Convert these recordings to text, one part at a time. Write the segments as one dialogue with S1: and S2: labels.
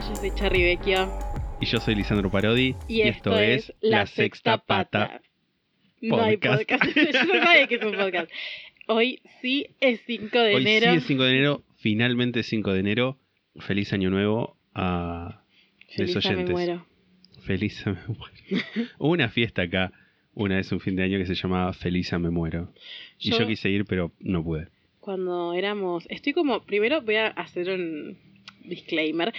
S1: Soy Charry Vecchio
S2: Y yo soy Lisandro Parodi.
S1: y, esto, es La Sexta Pata. No hay
S2: Podcast.
S1: yo sabía que es un podcast. Hoy sí es 5 de
S2: Hoy
S1: enero.
S2: sí es 5 de enero, finalmente 5 de enero. Feliz año nuevo a los
S1: ya me
S2: oyentes.
S1: muero.
S2: Feliz me muero. Hubo una fiesta acá, una vez un fin de año que se llamaba Feliz me muero. Y
S1: Yo-
S2: yo quise ir, pero no pude.
S1: Cuando éramos... Estoy como... Primero voy a hacer un disclaimer.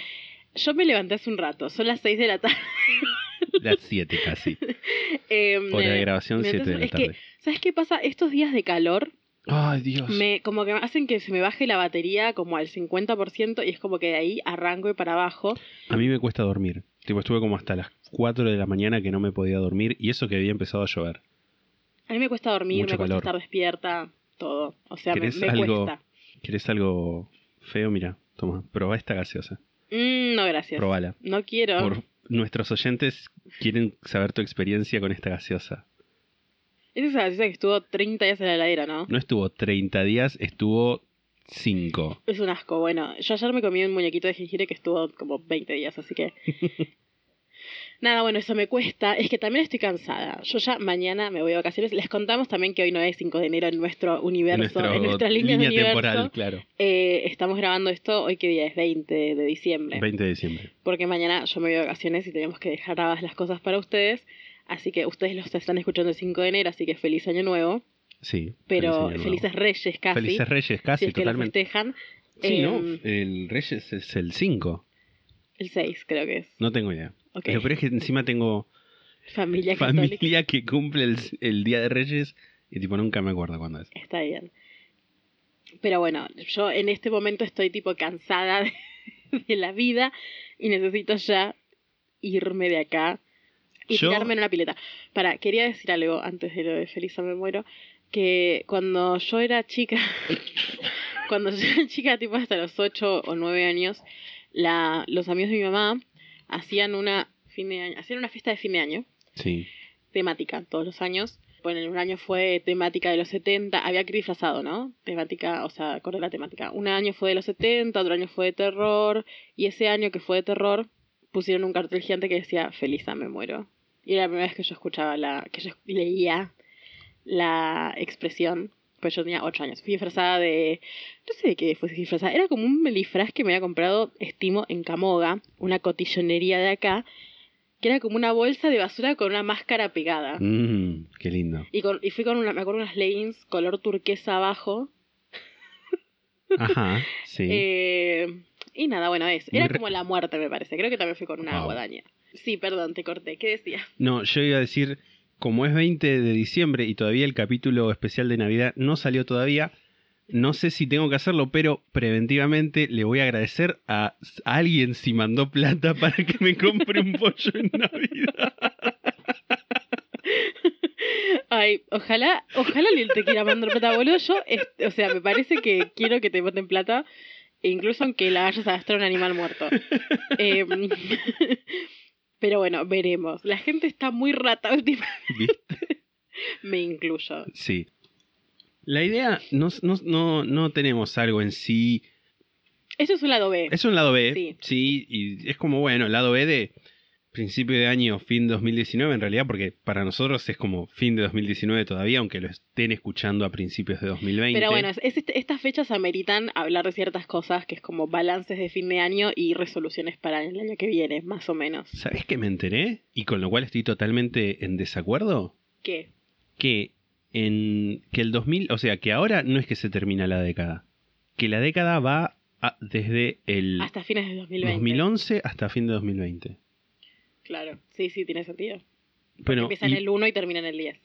S1: Yo me levanté hace un rato. Son las 6 de la tarde.
S2: Las 7 casi.
S1: Eh,
S2: Hora de grabación,
S1: me
S2: 7 de la
S1: es que,
S2: tarde.
S1: ¿Sabes qué pasa? Estos días de calor
S2: Ay, Dios.
S1: me como que hacen que se me baje la batería como al 50% y es como que de ahí arranco y para abajo.
S2: A mí me cuesta dormir. Tipo, estuve como hasta las 4 de la mañana que no me podía dormir y eso que había empezado a llover.
S1: A mí me cuesta dormir,
S2: Mucho
S1: me cuesta
S2: calor.
S1: estar despierta, todo. O sea, me,
S2: ¿Querés
S1: me
S2: algo-
S1: cuesta.
S2: ¿Querés algo feo? Mira, toma, probá esta gaseosa.
S1: Mm, no, gracias.
S2: Probala.
S1: No quiero.
S2: Por nuestros oyentes quieren saber tu experiencia con esta gaseosa.
S1: Esa es la gaseosa que estuvo 30 días en la heladera, ¿no?
S2: No estuvo 30 días, estuvo 5.
S1: Es un asco. Bueno, yo ayer me comí un muñequito de jengibre que estuvo como 20 días, así que... Nada, bueno, eso me cuesta. Es que también estoy cansada. Yo ya mañana me voy de vacaciones. Les contamos también que hoy no es 5 de enero en nuestro universo, en nuestra línea, de universo.
S2: temporal, claro.
S1: Eh, estamos grabando esto hoy, que día es? 20 de diciembre.
S2: 20 de diciembre.
S1: Porque mañana yo me voy de vacaciones y tenemos que dejar grabadas las cosas para ustedes. Así que ustedes los están escuchando el 5 de enero, así que feliz año nuevo.
S2: Sí.
S1: Pero
S2: feliz año nuevo.
S1: felices reyes casi.
S2: Felices Reyes, casi,
S1: si es que
S2: totalmente.
S1: festejan.
S2: Sí, ¿no?
S1: Em,
S2: El Reyes es el 5.
S1: El 6 creo que es.
S2: No tengo idea.
S1: Ok.
S2: Lo peor es que encima tengo
S1: Familia católica.
S2: que cumple el, el Día de Reyes y tipo nunca me acuerdo cuándo es.
S1: Está bien. Pero bueno, yo en este momento estoy tipo cansada de, de la vida y necesito ya irme de acá y
S2: Yo-
S1: tirarme en una pileta. Para, quería decir algo antes de lo de Feliz me muero, que cuando yo era chica, cuando yo era chica, tipo hasta los 8 o 9 años, la, los amigos de mi mamá hacían una fin de año, hacían una fiesta de fin de año
S2: Sí.
S1: temática todos los años. Bueno, un año fue temática de los 70, había que ir disfrazado, ¿no? Temática, o sea, acorde a la temática. Un año fue de los 70, otro año fue de terror, y ese año que fue de terror pusieron un cartel gigante que decía Feliz me muero. Y era la primera vez que yo escuchaba la, que yo leía la expresión, pues yo tenía 8 años. Fui disfrazada de, no sé de qué fue disfrazada, era como un disfraz que me había comprado, estimo, en Camoga, una cotillonería de acá, que era como una bolsa de basura con una máscara pegada.
S2: Mm, qué lindo.
S1: Y, con, y fui con una, me acuerdo unas leggings color turquesa abajo.
S2: Ajá, sí.
S1: Eh, y nada, bueno, es. Era como la muerte, me parece. Creo que también fui con una
S2: Wow.
S1: guadaña. Sí, perdón, te corté. ¿Qué decías?
S2: No, yo iba a decir, como es 20 de diciembre y todavía el capítulo especial de Navidad no salió todavía, no sé si tengo que hacerlo, pero preventivamente le voy a agradecer a, a alguien si mandó plata para que me compre un pollo en Navidad.
S1: Ay, ojalá, ojalá alguien te quiera mandar plata, boludo. Yo, es- o sea, me parece que quiero que te boten plata, incluso aunque la vayas a gastar en un animal muerto. Em, pero bueno, veremos. La gente está muy rata últimamente. Me incluyo.
S2: Sí. La idea, no, no, no, no tenemos algo en sí.
S1: Eso es un lado B.
S2: Es un lado B,
S1: Sí.
S2: sí, y es como, bueno, el lado B de principio de año, fin 2019, en realidad, porque para nosotros es como fin de 2019 todavía, aunque lo estén escuchando a principios de 2020.
S1: Pero bueno, es- es este- estas fechas ameritan hablar de ciertas cosas que es como balances de fin de año y resoluciones para el año que viene, más o menos.
S2: ¿Sabes qué me enteré? Y con lo cual estoy totalmente en desacuerdo.
S1: ¿Qué?
S2: Que en que el 2000, o sea, que ahora no es que se termina la década, que la década va a- desde el
S1: Hasta fines de 2020.
S2: 2011 hasta fin de 2020.
S1: Claro, sí, sí, tiene sentido. Empieza en el 1 y termina en el 10.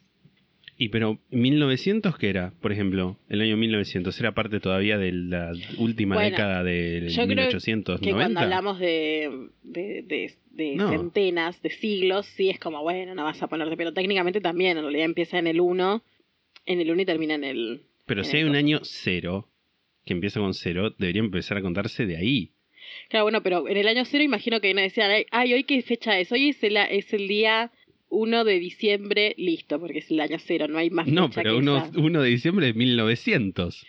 S2: Y pero 1900 qué era, por ejemplo, el año 1900 era parte todavía de la última
S1: Bueno,
S2: década del
S1: Yo creo
S2: 1890.
S1: que cuando hablamos de, de, de- de
S2: No.
S1: centenas, de siglos, sí es como, bueno, no vas a ponerte, pero técnicamente también, en realidad empieza en el 1, en el 1 y termina en el...
S2: Pero
S1: en
S2: si
S1: el
S2: hay un año cero que empieza con cero, debería empezar a contarse de ahí.
S1: Claro, bueno, pero en el año 0 imagino que no decían, ay, ay, hoy qué fecha es, hoy es el, es el día 1 de diciembre, listo, porque es el año 0, no hay más
S2: No,
S1: fecha
S2: pero
S1: que
S2: uno,
S1: esa.
S2: 1 de diciembre de 1900.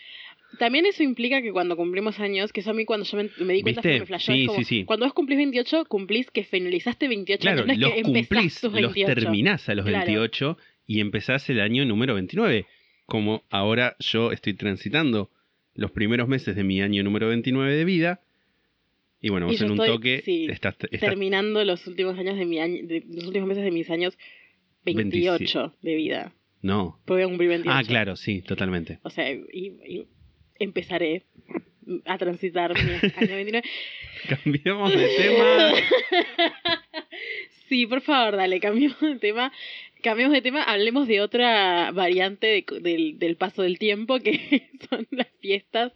S1: También eso implica que cuando cumplimos años, que eso a mí cuando yo me, me di cuenta
S2: ¿Viste?
S1: que me flashó,
S2: Sí,
S1: es como,
S2: sí, sí.
S1: cuando vos cumplís 28, cumplís que finalizaste 28
S2: Claro,
S1: años, no es
S2: los
S1: que empezás
S2: cumplís,
S1: tus
S2: los
S1: 28.
S2: terminás a los
S1: Claro.
S2: 28 y empezás el año número 29. Como ahora yo estoy transitando los primeros meses de mi año número 29 de vida. Y bueno, vos en un
S1: estoy,
S2: toque
S1: sí,
S2: estás, estás-
S1: Terminando los últimos años de mi año, de, los últimos meses de mis años 28 de vida.
S2: No.
S1: Porque voy a cumplir 28.
S2: Ah, claro, sí, totalmente.
S1: O sea, y, y empezaré a transitar mi año 29.
S2: Cambiamos de tema.
S1: Sí, por favor, dale, cambiemos de tema. Cambiemos de tema, hablemos de otra variante de- del, del paso del tiempo, que son las fiestas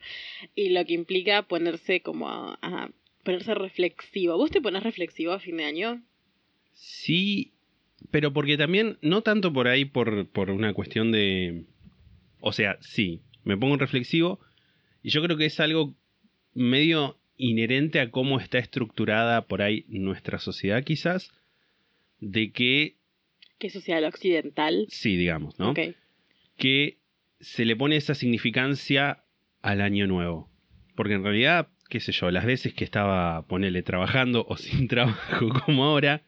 S1: y lo que implica ponerse como a, a ponerse reflexivo. ¿Vos te pones reflexivo a fin de año?
S2: Sí, pero porque también, no tanto por ahí por, por una cuestión de... O sea, sí, me pongo reflexivo y yo creo que es algo medio inherente a cómo está estructurada por ahí nuestra sociedad quizás, de que,
S1: Que social occidental.
S2: sí, digamos, ¿no?
S1: Ok.
S2: Que se le pone esa significancia al año nuevo. Porque en realidad, qué sé yo, las veces que estaba, ponele, trabajando o sin trabajo como ahora,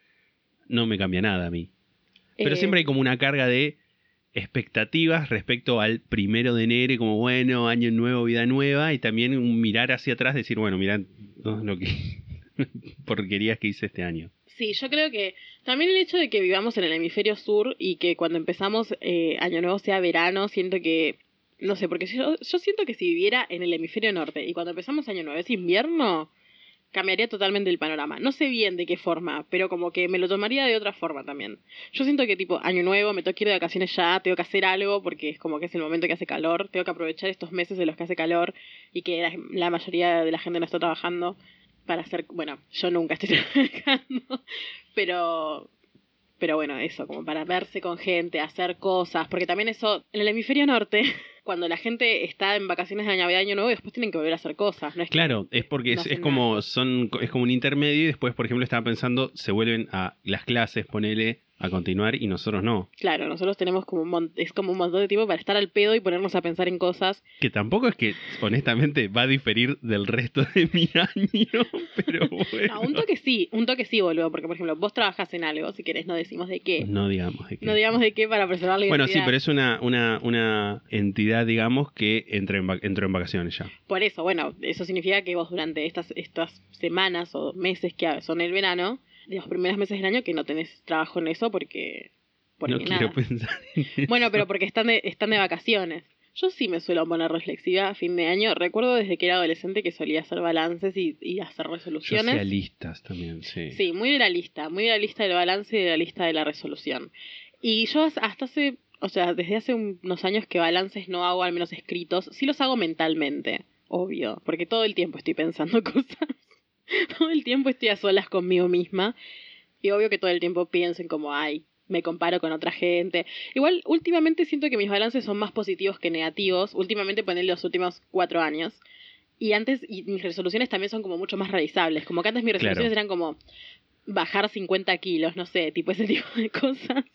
S2: no me cambia nada a mí. Pero
S1: Eh,
S2: siempre hay como una carga de expectativas respecto al primero de enero, como bueno, año nuevo, vida nueva, y también un mirar hacia atrás, decir, bueno, mirá todo lo que porquerías que hice este año.
S1: Sí, yo creo que también el hecho de que vivamos en el hemisferio sur y que cuando empezamos eh, Año Nuevo sea verano, siento que, no sé, porque yo, yo siento que si viviera en el hemisferio norte y cuando empezamos Año Nuevo es invierno, cambiaría totalmente el panorama. No sé bien de qué forma, pero como que me lo tomaría de otra forma también. Yo siento que tipo Año Nuevo, me tengo ir de vacaciones ya, tengo que hacer algo porque es como que es el momento que hace calor, tengo que aprovechar estos meses en los que hace calor y que la, la mayoría de la gente no está trabajando para hacer, bueno, yo nunca estoy trabajando, pero pero bueno, eso, como para verse con gente, hacer cosas, porque también eso, en el hemisferio norte, cuando la gente está en vacaciones de Navidad, Año Nuevo, después tienen que volver a hacer cosas, ¿no es que-
S2: Claro, es porque
S1: no
S2: es, es como son es como un intermedio y después, por ejemplo, estaba pensando, se vuelven a las clases, ponele a continuar y nosotros no.
S1: Claro, nosotros tenemos como un es como un montón de tiempo para estar al pedo y ponernos a pensar en cosas.
S2: Que tampoco es que, honestamente, va a diferir del resto de mi año, pero bueno.
S1: No, un toque sí, un toque sí, boludo, porque por ejemplo, vos trabajás en algo, si querés, no decimos de qué.
S2: No digamos de qué.
S1: No digamos de qué para preservar la
S2: Bueno,
S1: identidad.
S2: sí, pero es una, una, una entidad, digamos, que entra en, entró en vacaciones ya.
S1: Por eso, bueno, eso significa que vos durante estas, estas semanas o meses que son el verano, de los primeros meses del año, que no tenés trabajo en eso porque... porque
S2: no quiero pensar en eso.
S1: Bueno, pero porque están de, están de vacaciones. Yo sí me suelo poner reflexiva a fin de año. Recuerdo desde que era adolescente que solía hacer balances y, y hacer
S2: Yo
S1: resoluciones.
S2: hacía listas también, sí.
S1: Sí, muy de la lista, muy de la lista del balance y de la lista de la resolución. Y yo has- hasta hace, o sea, desde hace un- unos años que balances no hago, al menos escritos, sí los hago mentalmente, obvio, porque todo el tiempo estoy pensando cosas. todo el tiempo estoy a solas conmigo misma. Y obvio que todo el tiempo pienso en como, ay, me comparo con otra gente. Igual, últimamente siento que mis balances son más positivos que negativos. Últimamente poner los últimos cuatro años. Y antes, y mis resoluciones también son como mucho más realizables. Como que antes mis
S2: Claro.
S1: resoluciones eran como bajar 50 kilos, no sé, tipo ese tipo de cosas.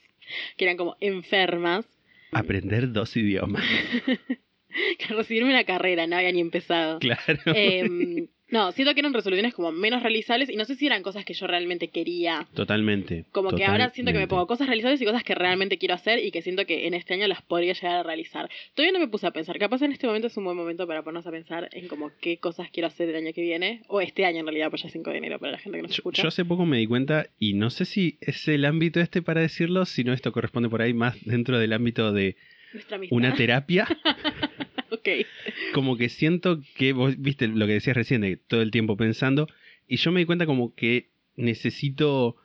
S1: Que eran como enfermas.
S2: Aprender dos idiomas.
S1: Que recibirme una carrera, no había ni empezado.
S2: Claro.
S1: Em, no, siento que eran resoluciones como menos realizables y no sé si eran cosas que yo realmente quería.
S2: Totalmente.
S1: Como que ahora siento que me pongo cosas realizables y cosas que realmente quiero hacer y que siento que en este año las podría llegar a realizar. Todavía no me puse a pensar. Capaz en este momento es un buen momento para ponernos a pensar en como qué cosas quiero hacer el año que viene. O este año en realidad, pues ya es 5 de enero para la gente que nos
S2: Yo,
S1: escucha.
S2: yo hace poco me di cuenta, y no sé si es el ámbito este para decirlo, sino esto corresponde por ahí más dentro del ámbito de. Una terapia.
S1: ok.
S2: como que siento que vos viste lo que decías recién de todo el tiempo pensando y yo me di cuenta como que necesito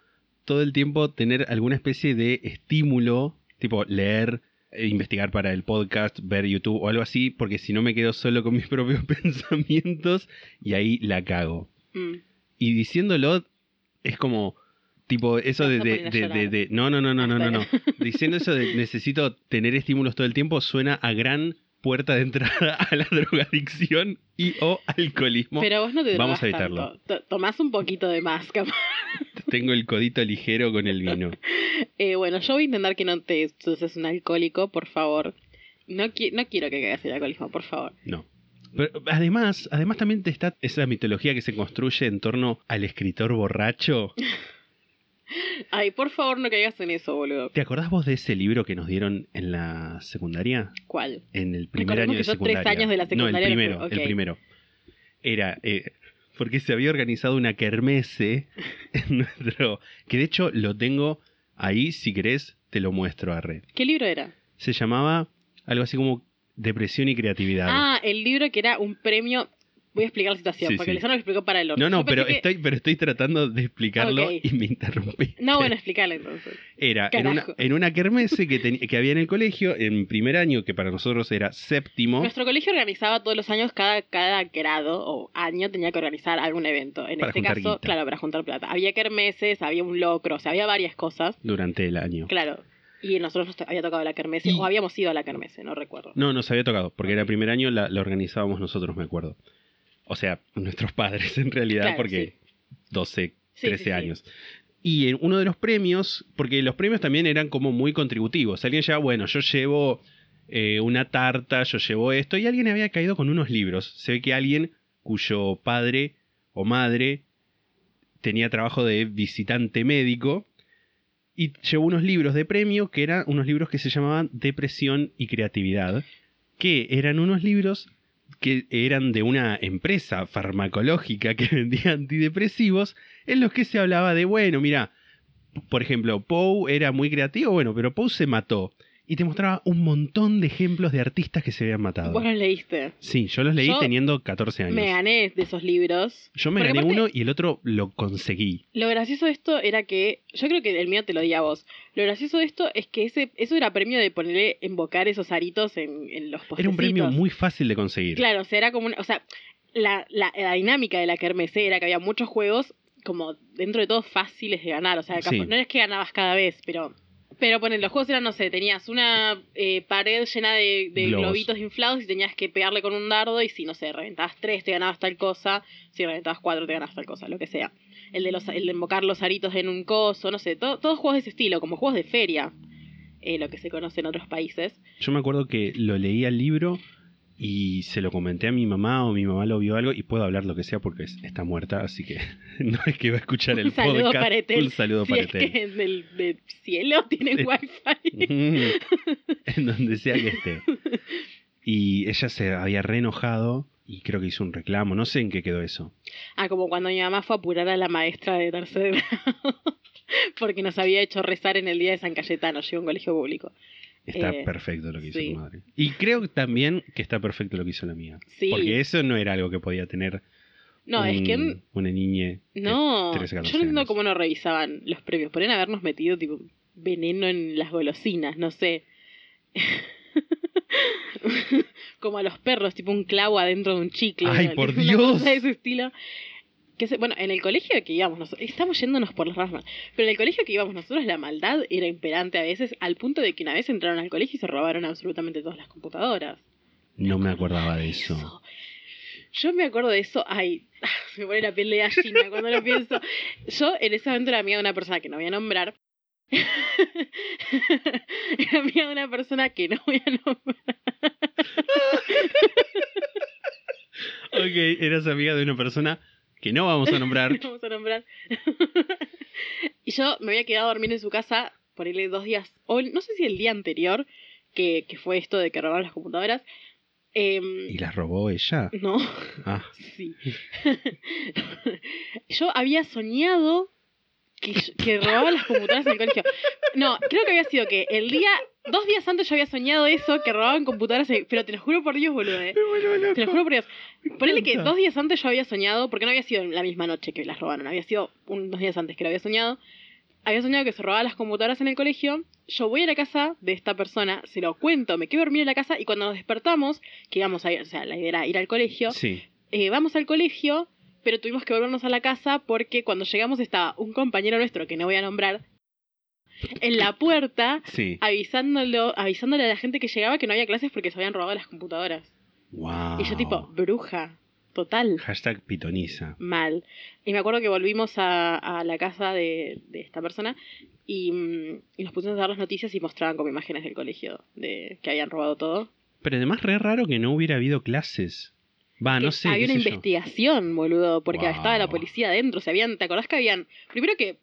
S2: todo el tiempo tener alguna especie de estímulo tipo leer eh, investigar para el podcast, ver YouTube o algo así, porque si no me quedo solo con mis propios pensamientos y ahí la cago.
S1: Mm.
S2: Y diciéndolo es como tipo eso de, no no no no no no no diciendo eso de necesito tener estímulos todo el tiempo suena a gran puerta de entrada a la drogadicción y o alcoholismo
S1: Pero vos no te
S2: Vamos a evitarlo.
S1: tanto. Tomás un poquito de más, capaz.
S2: tengo el codito ligero con el vino
S1: Eh, bueno, yo voy a intentar que no te seas un alcohólico, por favor. No, qui- no quiero que caigas en el alcoholismo, por favor.
S2: no pero además además también te está esa mitología que se construye en torno al escritor borracho
S1: Ay, por favor, no caigas en eso, boludo.
S2: ¿te acordás vos de ese libro que nos dieron en la secundaria?
S1: ¿Cuál?
S2: En el primer año de
S1: yo tres
S2: secundaria.
S1: años de la
S2: No,
S1: secundaria
S2: el
S1: no
S2: primero,
S1: fui-
S2: el primero. Era eh, porque se había organizado una kermese en nuestro. Que de hecho lo tengo ahí, si querés, te lo muestro a red.
S1: ¿Qué libro era?
S2: Se llamaba algo así como Depresión y Creatividad.
S1: Ah, el libro que era un premio. Voy a explicar la situación,
S2: Sí,
S1: porque
S2: sí.
S1: Lisandro lo explicó para el otro.
S2: no, no, pero
S1: que-
S2: estoy, pero estoy tratando de explicarlo y me interrumpí.
S1: No, bueno, explicarle entonces.
S2: Era en una, en una kermese que, teni- que había en el colegio, en primer año, que para nosotros era séptimo.
S1: Nuestro colegio organizaba todos los años, cada, cada grado o año tenía que organizar algún evento. En
S2: Para
S1: este caso,
S2: guita.
S1: claro, para juntar plata. Había kermeses, había un locro, o sea, había varias cosas.
S2: durante el año.
S1: Claro. Y nosotros nos había tocado la kermese,
S2: Y-
S1: o habíamos ido a la kermese, no recuerdo.
S2: No, nos había tocado, porque era primer año, la, la organizábamos nosotros, me acuerdo. O sea, nuestros padres en realidad,
S1: Claro,
S2: porque 12,
S1: Sí,
S2: 13
S1: sí, sí.
S2: años. Y en uno de los premios, porque los premios también eran como muy contributivos. Alguien lleva, bueno, yo llevo eh, una tarta, yo llevo esto, y alguien había caído con unos libros. Se ve que alguien cuyo padre o madre tenía trabajo de visitante médico y llevó unos libros de premio que eran unos libros que se llamaban Depresión y Creatividad, que eran unos libros que eran de una empresa farmacológica que vendía antidepresivos, en los que se hablaba de, bueno, mira, por ejemplo, Poe era muy creativo, bueno, pero Poe se mató. Y te mostraba un montón de ejemplos de artistas que se habían matado.
S1: Vos los leíste.
S2: Sí, yo los leí
S1: Yo
S2: teniendo 14 años.
S1: Me gané de esos libros.
S2: Yo me
S1: Porque
S2: gané uno y el otro lo conseguí.
S1: Lo gracioso de esto era que. Yo creo que el mío te lo di a vos. Lo gracioso de esto es que ese eso era premio de ponerle, invocar esos aritos en, en los postecitos.
S2: Era un premio muy fácil de conseguir.
S1: Claro, o sea, era como una. O sea, la, la, la dinámica de la kermesse era que había muchos juegos, como dentro de todo fáciles de ganar. O sea,
S2: Sí.
S1: no es que ganabas cada vez, pero. Pero ponen, los juegos eran, no sé, tenías una eh, pared llena de, de
S2: Globos.
S1: globitos inflados y tenías que pegarle con un dardo y si, no sé, reventabas tres te ganabas tal cosa, si reventabas cuatro te ganabas tal cosa, lo que sea. El de, los, el de invocar los aritos en un coso, no sé, to- todos juegos de ese estilo, como juegos de feria, eh, lo que se conoce en otros países.
S2: Yo me acuerdo que lo leí al libro y se lo comenté a mi mamá o mi mamá lo vio algo y puedo hablar lo que sea porque es- está muerta, así que no es que va a escuchar el
S1: un saludo
S2: podcast.
S1: para Etel.
S2: Un saludo
S1: si
S2: para
S1: es
S2: Etel.
S1: que en el cielo tienen wifi.
S2: en donde sea que esté. Y ella se había re enojado y creo que hizo un reclamo. No sé en qué quedó eso.
S1: Ah, como cuando mi mamá fue a apurar a la maestra de tercer grado. Porque nos había hecho rezar en el día de San Cayetano, llegó a un colegio público.
S2: Está
S1: Eh,
S2: perfecto lo que hizo
S1: sí.
S2: tu madre. Y creo también que está perfecto lo que hizo la mía.
S1: Sí.
S2: Porque eso no era algo que podía tener
S1: No,
S2: un-
S1: es que
S2: una niña.
S1: No,
S2: de 13,
S1: yo
S2: 14
S1: no entiendo cómo no revisaban los premios. Podrían habernos metido tipo veneno en las golosinas, no sé. como a los perros, tipo un clavo adentro de un chicle.
S2: ¡Ay,
S1: ¿no?
S2: por Dios!
S1: de ese estilo. Que se- bueno, en el colegio que íbamos nosotros, estamos yéndonos por las ramas, pero en el colegio que íbamos nosotros la maldad era imperante a veces, al punto de que una vez entraron al colegio y se robaron absolutamente todas las computadoras.
S2: No me acordaba de eso.
S1: Eso. Yo me acuerdo de eso, ay, se me pone la piel de gallina cuando lo pienso. Yo en ese momento era amiga de una persona que no voy a nombrar. era amiga de una persona que no voy a nombrar.
S2: Ok, eras amiga de una persona que no vamos a nombrar.
S1: No vamos a nombrar. y yo me había quedado a dormir en su casa, por él dos días, o no sé si el día anterior, que, que fue esto de que robaron las computadoras. Em,
S2: ¿Y las robó ella?
S1: no.
S2: Ah,
S1: Sí. Yo había soñado que, que robaba las computadoras en el colegio. No, creo que había sido que el día, dos días antes yo había soñado eso, que robaban computadoras, pero te lo juro por Dios, boludo. eh. Te lo juro por Dios. Ponele que dos días antes yo había soñado, porque no había sido la misma noche que las robaron, había sido unos días antes que lo había soñado. Había soñado que se robaban las computadoras en el colegio yo voy a la casa de esta persona, se lo cuento, me quedo dormir en la casa y cuando nos despertamos, que íbamos a ir, o sea, la idea era ir al colegio,
S2: Sí.
S1: eh, vamos al colegio, pero tuvimos que volvernos a la casa porque cuando llegamos estaba un compañero nuestro, que no voy a nombrar, en la puerta
S2: Sí.
S1: avisándolo, avisándole a la gente que llegaba que no había clases porque se habían robado las computadoras.
S2: Wow.
S1: Y yo tipo, bruja, total,
S2: Hashtag pitoniza.
S1: mal. Y me acuerdo que volvimos a, a la casa de, de esta persona y, mm, y nos pusimos a dar las noticias y mostraban como imágenes del colegio de que habían robado todo.
S2: Pero además re raro que no hubiera habido clases. Va, no sé.
S1: había una
S2: yo.
S1: investigación, boludo, porque
S2: Wow.
S1: estaba la policía adentro. O sea, habían, ¿te acordás que habían. Primero que.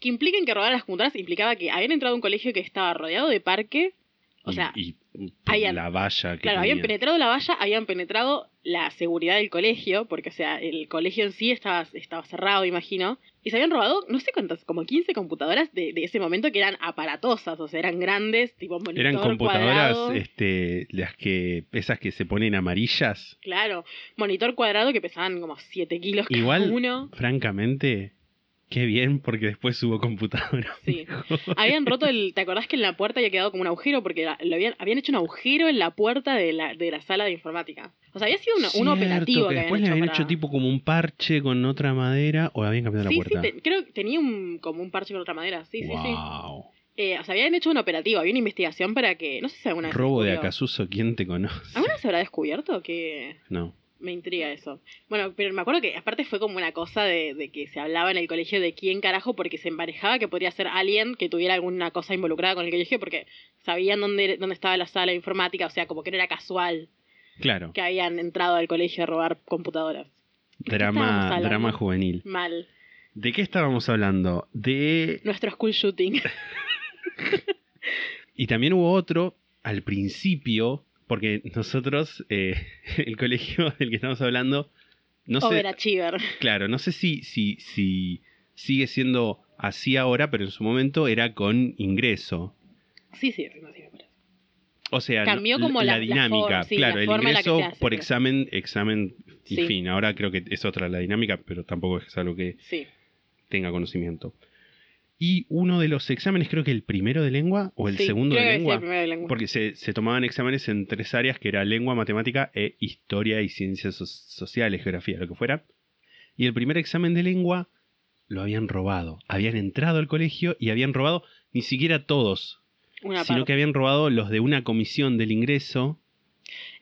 S1: Que impliquen que robaran las computadoras implicaba que habían entrado a un colegio que estaba rodeado de parque. O sea,
S2: y, y
S1: habían-
S2: la valla que
S1: claro, habían penetrado la valla, habían penetrado la seguridad del colegio, porque, o sea, el colegio en sí estaba, estaba cerrado, imagino. Y se habían robado, no sé cuántas, como 15 computadoras de, de ese momento que eran aparatosas, o sea, eran grandes, tipo monitor
S2: Eran computadoras,
S1: cuadrado.
S2: este, las que, esas que se ponen amarillas.
S1: Claro, monitor cuadrado que pesaban como 7 kilos cada
S2: Igual,
S1: uno.
S2: francamente, qué bien, porque después hubo computadora.
S1: Sí. Habían roto el. ¿Te acordás que en la puerta había quedado como un agujero? Porque la- lo habían, habían hecho un agujero en la puerta de la, de la sala de informática. O sea, había sido una- un
S2: Cierto,
S1: operativo
S2: que
S1: que,
S2: después le habían
S1: para-
S2: hecho tipo como un parche con otra madera o habían cambiado
S1: Sí,
S2: la puerta.
S1: sí, te- creo que tenía un, como un parche con otra madera. Sí, sí, sí.
S2: wow.
S1: Eh, o sea, habían hecho un operativo, había una investigación para que. No sé si alguna vez.
S2: Robo de. Acasuso, ¿quién te conoce?
S1: ¿Alguna vez se habrá descubierto? Que.
S2: No.
S1: Me intriga eso. Bueno, pero me acuerdo que aparte fue como una cosa de, de que se hablaba en el colegio de quién carajo, porque se emparejaba que podría ser alguien que tuviera alguna cosa involucrada con el colegio, porque sabían dónde, dónde estaba la sala de informática, o sea, como que no era casual
S2: Claro,
S1: que habían entrado al colegio a robar computadoras.
S2: drama, drama juvenil.
S1: Mal.
S2: ¿De qué estábamos hablando? De...
S1: Nuestro school shooting.
S2: Y también hubo otro al principio, porque nosotros, eh, el colegio del que estamos hablando, no sé, claro, no sé si, si, si sigue siendo así ahora, pero en su momento era con ingreso.
S1: Sí, sí, sí, sí.
S2: O sea,
S1: Cambió
S2: no-
S1: como la- la
S2: dinámica,
S1: sí,
S2: claro,
S1: la
S2: el ingreso
S1: hace,
S2: por
S1: pero-
S2: examen, examen y fin. Ahora creo que es otra la dinámica, pero tampoco es algo que tenga conocimiento. Y uno de los exámenes, creo que el primero de lengua o el
S1: Sí,
S2: segundo
S1: creo
S2: de
S1: que sí,
S2: lengua,
S1: el primero de lengua.
S2: porque se, se tomaban exámenes en tres áreas, que era lengua, matemática e historia y ciencias so- sociales, geografía, lo que fuera. Y el primer examen de lengua lo habían robado. Habían entrado al colegio y habían robado ni siquiera todos,
S1: Una
S2: sino
S1: parte.
S2: que habían robado los de una comisión del ingreso.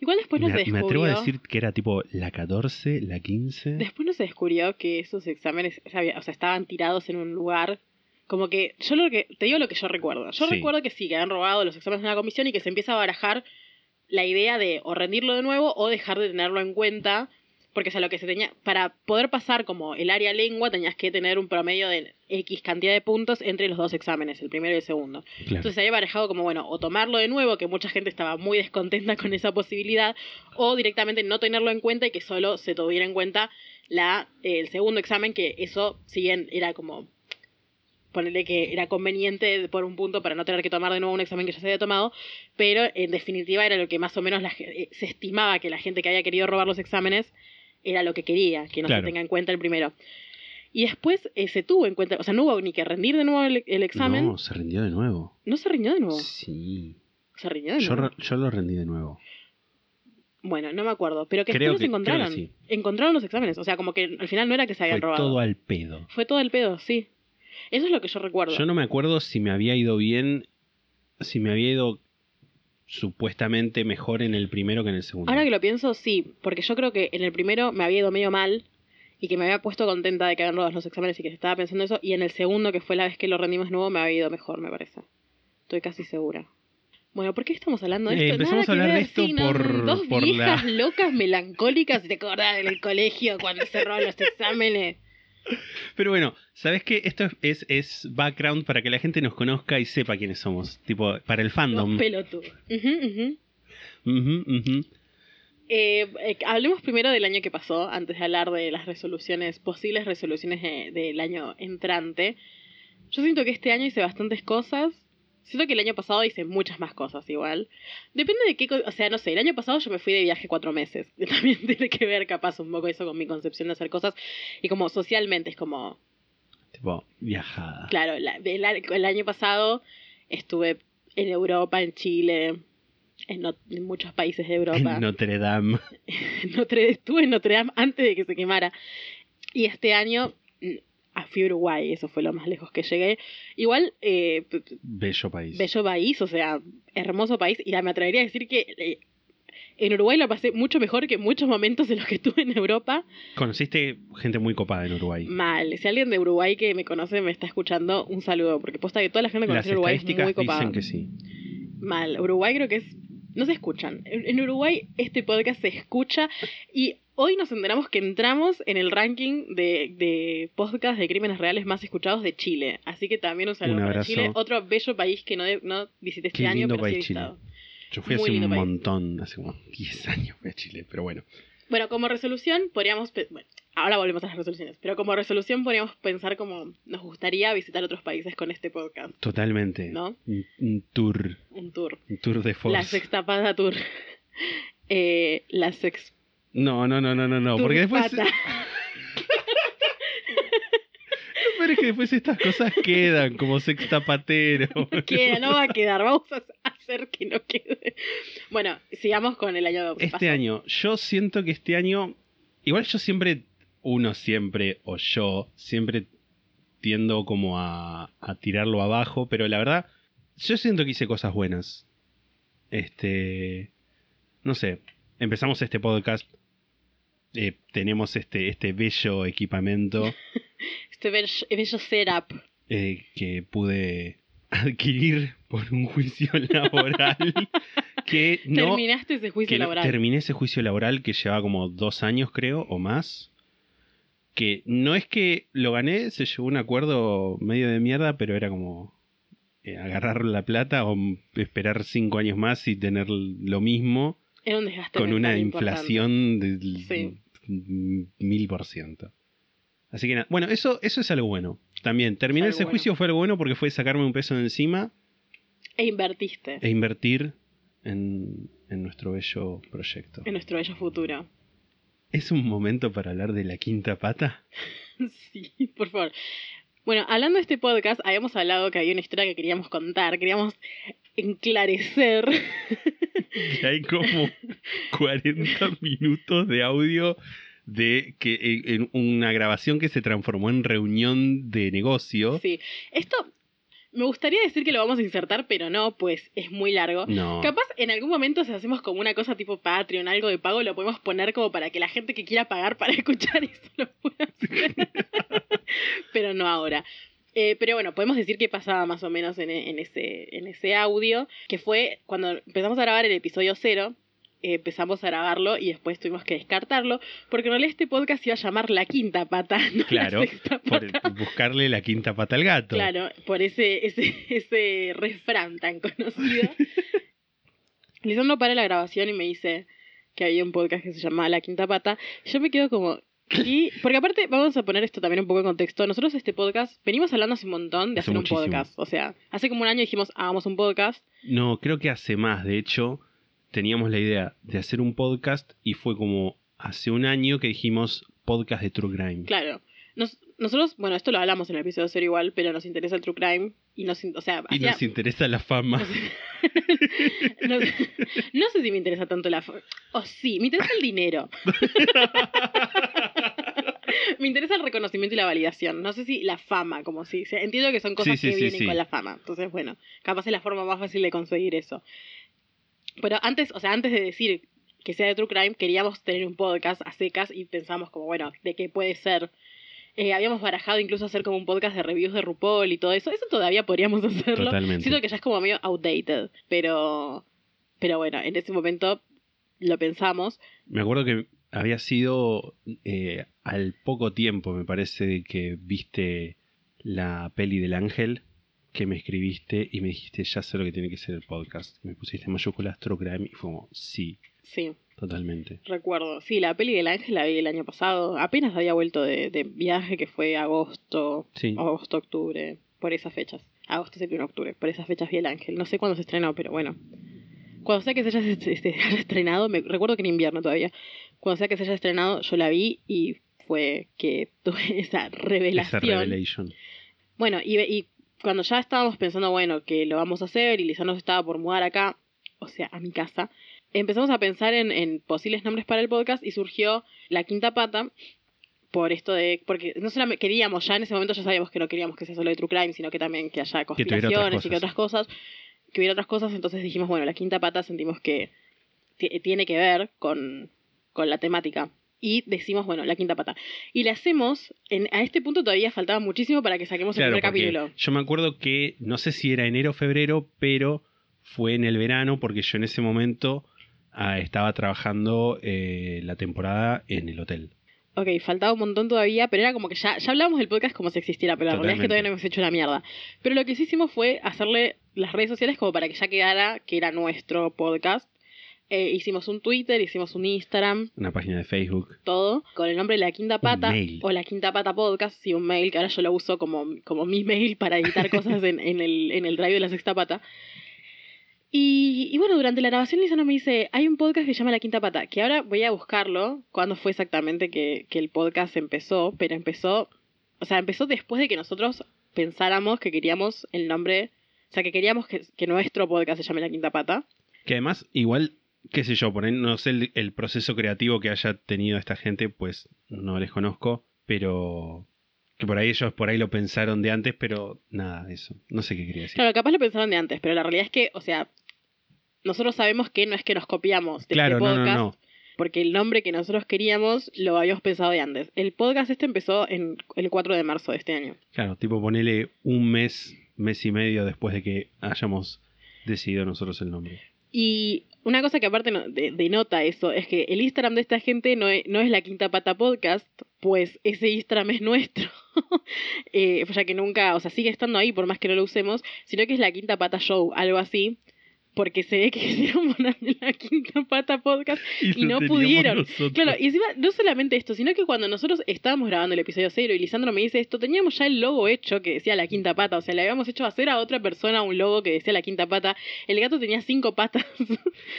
S1: Igual después no
S2: me,
S1: se
S2: me atrevo a decir que era tipo la 14, la 15.
S1: Después no se descubrió que esos exámenes o sea, estaban tirados en un lugar. Como que, yo lo que, te digo lo que yo recuerdo. Yo
S2: Sí.
S1: recuerdo que sí, que habían robado los exámenes de una comisión y que se empieza a barajar la idea de o rendirlo de nuevo o dejar de tenerlo en cuenta. Porque, lo que se tenía, para poder pasar como el área lengua tenías que tener un promedio de X cantidad de puntos entre los dos exámenes, el primero y el segundo.
S2: Claro.
S1: Entonces se había barajado como, bueno, o tomarlo de nuevo, que mucha gente estaba muy descontenta con esa posibilidad, o directamente no tenerlo en cuenta y que solo se tuviera en cuenta la, el segundo examen, que eso, si bien era como, ponerle que era conveniente por un punto para no tener que tomar de nuevo un examen que ya se había tomado, pero en definitiva era lo que más o menos la, eh, se estimaba que la gente que había querido robar los exámenes era lo que quería, que no
S2: Claro.
S1: se tenga en cuenta el primero. Y después eh, se tuvo en cuenta, o sea, no hubo ni que rendir de nuevo el, el examen.
S2: No, se rindió de nuevo.
S1: ¿No se rindió de nuevo?
S2: Sí.
S1: ¿Se rindió de nuevo?
S2: yo lo rendí de nuevo.
S1: Bueno, no me acuerdo. Pero que
S2: Creo
S1: después
S2: que-
S1: los
S2: creo que
S1: encontraron.
S2: sí.
S1: Encontraron los exámenes. O sea, como que al final no era que se habían
S2: Fue
S1: robado.
S2: todo al pedo.
S1: Fue todo el pedo, sí. Eso es lo que yo recuerdo.
S2: Yo no me acuerdo si me había ido bien, si me había ido supuestamente mejor en el primero que en el segundo.
S1: Ahora que lo pienso, sí. Porque yo creo que en el primero me había ido medio mal. Y que me había puesto contenta de que habían robado los exámenes y que estaba pensando eso. Y en el segundo, que fue la vez que lo rendimos nuevo, me había ido mejor, me parece. Estoy casi segura. Bueno, ¿por qué estamos hablando de
S2: Eh,
S1: esto?
S2: empezamos
S1: Nada
S2: a hablar de esto por-
S1: dos
S2: por
S1: viejas
S2: la-
S1: locas melancólicas, te acordás del colegio cuando roban los exámenes.
S2: Pero bueno, ¿sabes qué? Esto es, es, background para que la gente nos conozca y sepa quiénes somos. Tipo, para el fandom.
S1: Ujú. Eh, eh, hablemos primero del año que pasó, antes de hablar de las resoluciones, posibles resoluciones de- del año entrante. Yo siento que este año hice bastantes cosas. Siento que el año pasado hice muchas más cosas igual. Depende de qué... O sea, no sé, el año pasado yo me fui de viaje cuatro meses. También tiene que ver capaz un poco eso con mi concepción de hacer cosas. Y como socialmente es como...
S2: Tipo, viajada.
S1: Claro, la- el, el año pasado Estuve en Europa, en Chile, en, no- en muchos países de Europa.
S2: En Notre Dame.
S1: Notre- estuve en Notre Dame antes de que se quemara. Y este año mm, a fui a Uruguay, eso fue lo más lejos que llegué. Igual, eh,
S2: Bello país.
S1: bello país, o sea, hermoso país. Y me atrevería a decir que eh, en Uruguay lo pasé mucho mejor que muchos momentos en los que estuve en Europa.
S2: Conociste gente muy copada en Uruguay.
S1: Mal. Si alguien de Uruguay que me conoce me está escuchando, un saludo. Porque posta que toda la gente que conoce Uruguay es muy copada.
S2: dicen que sí.
S1: Mal. Uruguay creo que es. No se escuchan. En Uruguay este podcast se escucha y hoy nos enteramos que entramos en el ranking de, de podcast de crímenes reales más escuchados de Chile. Así que también un saludo
S2: Un
S1: para. Chile. Otro bello país que no, no visité este
S2: Qué
S1: año, pero sí he
S2: país Chile.
S1: visitado.
S2: Yo fui
S1: Muy
S2: hace un
S1: país.
S2: montón, hace como 10 años fui a Chile, pero bueno.
S1: Bueno, como resolución podríamos... Bueno, ahora volvemos a las resoluciones. Pero como resolución podríamos pensar como nos gustaría visitar otros países con este podcast.
S2: Totalmente.
S1: ¿No?
S2: Un, un tour.
S1: Un tour.
S2: Un tour de
S1: La
S2: force.
S1: sextapada tour. Eh, la sex
S2: No, no, no, no, no, no. Porque después. Pero es que después estas cosas quedan como sextapatero.
S1: queda, no va a quedar, vamos a hacer que no quede. Bueno, sigamos con el año
S2: Este año, yo siento que este año. Igual yo siempre. Uno siempre, o yo, siempre tiendo como a, a tirarlo abajo, pero la verdad, yo siento que hice cosas buenas. Este. No sé, empezamos este podcast. Eh, tenemos este, este bello equipamiento
S1: Este bello, bello setup.
S2: eh, que pude adquirir por un juicio laboral que no
S1: Terminaste ese juicio
S2: no-
S1: laboral.
S2: terminé ese juicio laboral que llevaba como dos años creo o más que no es que lo gané se llevó un acuerdo medio de mierda pero era como eh, agarrar la plata o esperar cinco años más y tener lo mismo
S1: Era un desgaste
S2: con una
S1: importante.
S2: inflación del
S1: Sí.
S2: Mil por ciento. Así que nada, bueno, eso, eso es algo bueno. También, terminar ese
S1: bueno.
S2: juicio fue algo bueno porque fue sacarme un peso de encima
S1: E invertiste
S2: e invertir en, en nuestro bello proyecto.
S1: en nuestro bello futuro.
S2: ¿Es un momento para hablar de la quinta pata?
S1: Sí, por favor. Bueno, hablando de este podcast, habíamos hablado que había una historia que queríamos contar, queríamos enclarecer.
S2: Que hay como 40 minutos de audio de que en en una grabación que se transformó en reunión de negocio.
S1: Sí, esto me gustaría decir que lo vamos a insertar, pero no, pues es muy largo.
S2: No.
S1: Capaz en algún momento si hacemos como una cosa tipo Patreon, algo de pago, lo podemos poner como para que la gente que quiera pagar para escuchar esto lo pueda hacer. pero no ahora. Eh, pero bueno, podemos decir qué pasaba más o menos en, en ese, en ese audio, que fue cuando empezamos a grabar el episodio cero, empezamos a grabarlo y después tuvimos que descartarlo, porque en realidad este podcast iba a llamar La Quinta Pata, no
S2: Claro,
S1: La Sexta
S2: por buscarle la quinta pata al gato.
S1: Claro, por ese, ese, ese refrán tan conocido. Lisandro para la grabación y me dice que había un podcast que se llamaba La Quinta Pata. Yo me quedo como. ¿qué? Porque aparte, vamos a poner esto también un poco en contexto. Nosotros este podcast, venimos hablando hace un montón de
S2: Hace
S1: hacer
S2: muchísimo.
S1: un podcast. O sea, hace como un año dijimos, hagamos un podcast.
S2: No, creo que hace más. De hecho, teníamos la idea de hacer un podcast y fue como hace un año que dijimos podcast de True Crime.
S1: Claro. Nos- nosotros, bueno, esto lo hablamos en el episodio cero igual, pero nos interesa el true crime. Y nos, o sea,
S2: Y nos interesa la fama.
S1: no, sé, no sé si me interesa tanto la... fa- O sí, me interesa el dinero. me interesa el reconocimiento y la validación. No sé si la fama, como si... o sea, entiendo que son cosas
S2: Sí, sí,
S1: que
S2: sí,
S1: vienen con la fama. Entonces, bueno, capaz es la forma más fácil de conseguir eso. Pero antes, o sea, antes de decir que sea de True Crime, queríamos tener un podcast a secas y pensamos como, bueno, ¿de qué puede ser? Eh, habíamos barajado incluso hacer como un podcast de reviews de RuPaul y todo eso. Eso todavía podríamos hacerlo.
S2: Totalmente.
S1: Siento que ya es como medio outdated, pero, pero bueno, en ese momento lo pensamos.
S2: Me acuerdo que había sido eh, al poco tiempo, me parece, que viste la peli del ángel que me escribiste y me dijiste, ya sé lo que tiene que ser el podcast. Me pusiste mayúsculas True Crime y fue como, sí,
S1: Sí,
S2: totalmente.
S1: recuerdo. Sí, la peli del ángel la vi el año pasado. Apenas había vuelto de, de viaje que fue agosto,
S2: Sí.
S1: agosto, octubre, por esas fechas. Agosto, septiembre, octubre, por esas fechas vi el ángel. No sé cuándo se estrenó, pero bueno. Cuando sea que se haya, haya estrenado, me recuerdo que en invierno todavía. Cuando sea que se haya estrenado, yo la vi y fue que tuve esa
S2: Esa
S1: revelación.
S2: revelation.
S1: Bueno, y, y cuando ya estábamos pensando, bueno, que lo vamos a hacer y Lisandro se estaba por mudar acá, o sea, a mi casa, empezamos a pensar en, en posibles nombres para el podcast y surgió La Quinta Pata, por esto de, porque no solamente queríamos, ya en ese momento ya sabíamos que no queríamos que sea solo de True Crime, sino que también que haya conspiraciones y que otras cosas, que hubiera otras cosas, entonces dijimos, bueno, La Quinta Pata sentimos que ti- tiene que ver con, con la temática. Y decimos, bueno, la quinta pata. Y le hacemos, en, a este punto todavía faltaba muchísimo para que saquemos
S2: Claro,
S1: el primer capítulo.
S2: yo me acuerdo que, no sé si era enero o febrero, pero fue en el verano, porque yo en ese momento ah, estaba trabajando eh, la temporada en el hotel.
S1: Ok, faltaba un montón todavía, pero era como que ya, ya hablábamos del podcast como si existiera, pero la realidad es que
S2: Totalmente.
S1: todavía no hemos hecho la mierda. Pero lo que sí hicimos fue hacerle las redes sociales como para que ya quedara que era nuestro podcast. Eh, hicimos un Twitter, hicimos un Instagram,
S2: Una página de Facebook.
S1: todo, con el nombre de La Quinta Pata o La Quinta Pata Podcast, sí, un mail que ahora yo lo uso como, como mi mail para editar cosas en, en el, en el drive de La Sexta Pata. Y, y bueno, durante la grabación Lisandro me dice, hay un podcast que se llama La Quinta Pata, que ahora voy a buscarlo, cuándo fue exactamente que, que el podcast empezó, pero empezó, o sea, empezó después de que nosotros pensáramos que queríamos el nombre, o sea, que queríamos que, que nuestro podcast se llame La Quinta Pata.
S2: Que además, igual, qué sé yo, por ahí no sé el, el proceso creativo que haya tenido esta gente, pues no les conozco, pero que por ahí ellos por ahí lo pensaron de antes, pero nada, eso. No sé qué quería decir.
S1: Claro, capaz lo pensaron de antes, pero la realidad es que, o sea, nosotros sabemos que no es que nos copiamos de
S2: Claro,
S1: este
S2: no, no, no.
S1: porque el nombre que nosotros queríamos lo habíamos pensado de antes. El podcast este empezó en el 4 de marzo de este año.
S2: Claro, tipo ponele un mes, mes y medio después de que hayamos decidido nosotros el nombre.
S1: Y una cosa que aparte no- de- denota eso es que el Instagram de esta gente no es, no es la Quinta Pata Podcast, pues ese Instagram es nuestro. eh, ya que nunca, o sea, sigue estando ahí por más que no lo usemos, sino que es la Quinta Pata Show, algo así. Porque se ve que quisieron ponerle la Quinta Pata Podcast y no pudieron.
S2: nosotros.
S1: Claro, y encima, no solamente esto, sino que cuando nosotros estábamos grabando el episodio cero y Lisandro me dice esto, teníamos ya el logo hecho que decía la quinta pata, o sea, le habíamos hecho hacer a otra persona un logo que decía la quinta pata. El gato tenía cinco patas.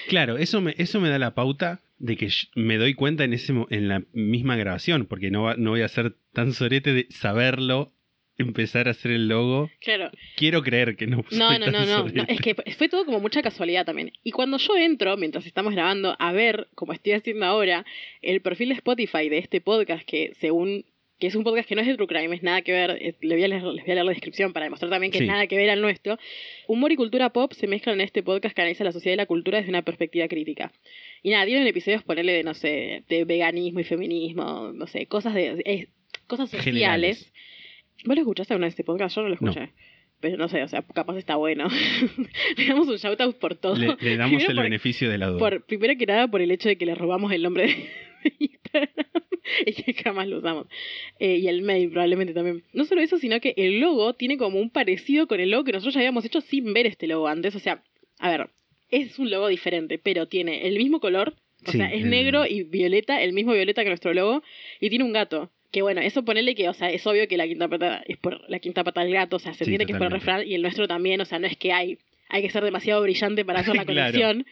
S2: Claro, eso me, eso me da la pauta de que me doy cuenta en, ese, en la misma grabación, porque no, va- no voy a ser tan sorete de saberlo, empezar a hacer el logo.
S1: claro.
S2: Quiero creer que no.
S1: No, no, no, no, no, Es que fue todo como mucha casualidad también. Y cuando yo entro, mientras estamos grabando, a ver, como estoy haciendo ahora, el perfil de Spotify de este podcast, que según que es un podcast que no es de True Crime, es nada que ver, es- le voy a leer, les voy a leer la descripción para demostrar también que
S2: Sí.
S1: es nada que ver al nuestro. Humor y cultura pop se mezclan en este podcast que analiza la sociedad y la cultura desde una perspectiva crítica. Y nada, tienen episodios, ponerle de, no sé, de veganismo y feminismo, no sé, cosas de eh, cosas sociales.
S2: Generales.
S1: ¿Vos lo escuchaste alguna vez este podcast? Yo no lo
S2: No.
S1: escuché. Pero no sé, o sea, capaz está bueno. le damos un shoutout por todo.
S2: Le, le damos
S1: Primero
S2: el
S1: por-
S2: beneficio de la duda.
S1: por, primero que nada por el hecho de que le robamos el nombre de Instagram y que jamás lo usamos. Eh, y el mail probablemente también. No solo eso, sino que el logo tiene como un parecido con el logo que nosotros ya habíamos hecho sin ver este logo antes. O sea, a ver, es un logo diferente, pero tiene el mismo color. O
S2: Sí,
S1: sea, es
S2: el-
S1: negro y violeta, el mismo violeta que nuestro logo. Y tiene un gato. Que bueno, eso ponerle que, o sea, es obvio que la quinta pata es por la quinta pata del gato, o sea, se
S2: Sí,
S1: entiende que es por el refrán y el nuestro también, o sea, no es que hay, hay que ser demasiado brillante para hacer la
S2: Claro.
S1: conexión.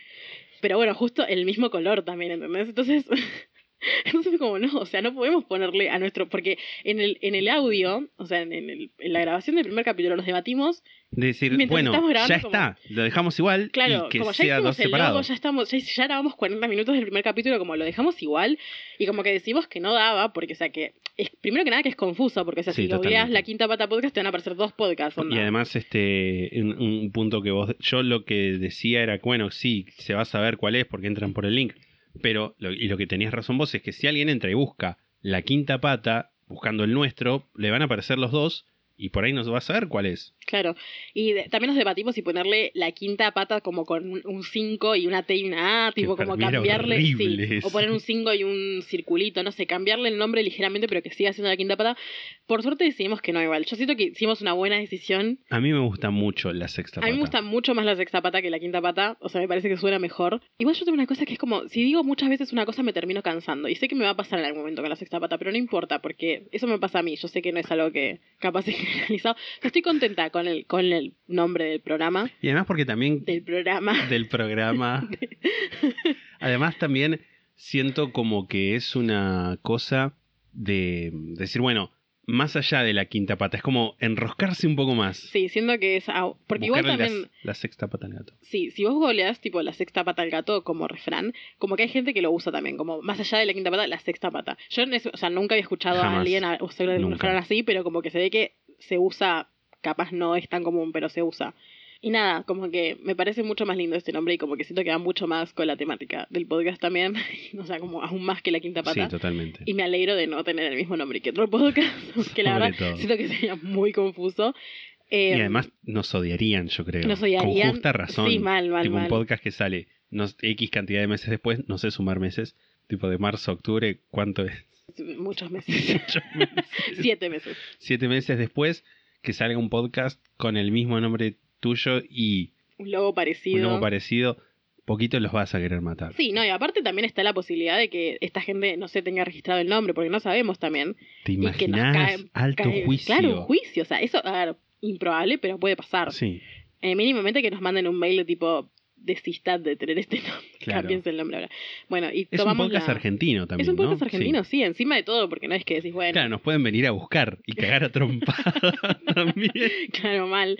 S1: Pero bueno, justo el mismo color también, ¿entendés? Entonces, entonces fue como, no, o sea, no podemos ponerle a nuestro, porque en el, en el audio, o sea, en, el- en la grabación del primer capítulo nos debatimos,
S2: De decir, bueno, ya
S1: como-
S2: está, lo dejamos igual
S1: claro,
S2: y que
S1: como ya
S2: sea dos
S1: hicimos el logo, ya estamos, ya, ya grabamos 40 minutos del primer capítulo, como lo dejamos igual, y como que decimos que no daba, porque, o sea, que, es, primero que nada que es confuso, porque, o sea,
S2: Sí,
S1: si googleas la quinta pata podcast, te van a aparecer dos podcasts.
S2: Y además, este, un, un punto que vos, yo lo que decía era, bueno, sí, se va a saber cuál es porque entran por el link, pero, lo- y lo que tenías razón vos es que si alguien entra y busca la quinta pata, buscando el nuestro, le van a aparecer los dos y por ahí no va a saber cuál es.
S1: Claro, y de- también nos debatimos si ponerle la quinta pata como con un 5 y una T y una A, tipo como cambiarle, sí, o poner un 5 y un circulito, no sé, cambiarle el nombre ligeramente pero que siga siendo la quinta pata. Por suerte decidimos que no igual. Yo siento que hicimos una buena decisión.
S2: A mí me gusta mucho la sexta
S1: A
S2: pata.
S1: mí me gusta mucho más la sexta pata que la quinta pata, o sea, me parece que suena mejor. Igual yo tengo una cosa que es como, si digo muchas veces una cosa me termino cansando, y sé que me va a pasar en algún momento con la sexta pata, pero no importa, porque eso me pasa a mí, yo sé que no es algo que capaz es generalizado. Estoy contenta con el, con el nombre del programa,
S2: Y además porque también
S1: del programa.
S2: del programa. Además también siento como que es una cosa de decir, bueno, más allá de la quinta pata, es como enroscarse un poco más.
S1: Sí, siento que es... Porque igual también...
S2: la sexta pata al gato.
S1: Sí, si vos goleás tipo la sexta pata al gato como refrán, como que hay gente que lo usa también, como más allá de la quinta pata, la sexta pata. Yo o sea, nunca había escuchado a alguien usar un refrán así, pero como que se ve que se usa, capaz no es tan común, pero se usa. Y nada, como que me parece mucho más lindo este nombre y como que siento que va mucho más con la temática del podcast también, o sea, como aún más que la quinta pata.
S2: Sí, totalmente.
S1: Y me alegro de no tener el mismo nombre que otro podcast, que la
S2: Sobre
S1: verdad
S2: todo.
S1: siento que sería muy confuso.
S2: Y
S1: Eh,
S2: además nos odiarían, yo creo.
S1: Nos odiarían.
S2: Con justa razón.
S1: Sí, mal, mal,
S2: Tipo
S1: mal.
S2: un podcast que sale X cantidad de meses después, no sé sumar meses, tipo de marzo octubre, ¿cuánto es?
S1: Muchos meses.
S2: Muchos meses.
S1: Siete meses.
S2: Siete meses después que salga un podcast con el mismo nombre tuyo y
S1: Un logo parecido.
S2: un logo parecido, poquito los vas a querer matar.
S1: Sí, no, y aparte también está la posibilidad de que esta gente no se tenga registrado el nombre, porque no sabemos también.
S2: ¿Te
S1: y que nos
S2: imaginas?
S1: cae-
S2: Alto
S1: cae-
S2: juicio.
S1: Claro, un juicio. O sea, eso, a ver, improbable, pero puede pasar.
S2: Sí,
S1: Eh, mínimamente que nos manden un mail de tipo, desistad de tener este nombre.
S2: Claro.
S1: Cámbiense el nombre ahora. Bueno, y
S2: es un podcast
S1: la-
S2: argentino también.
S1: Es un podcast
S2: ¿no?
S1: argentino,
S2: Sí.
S1: sí. encima de todo, porque no es que decís, bueno,
S2: Claro, nos pueden venir a buscar y cagar a trompada también.
S1: claro, mal.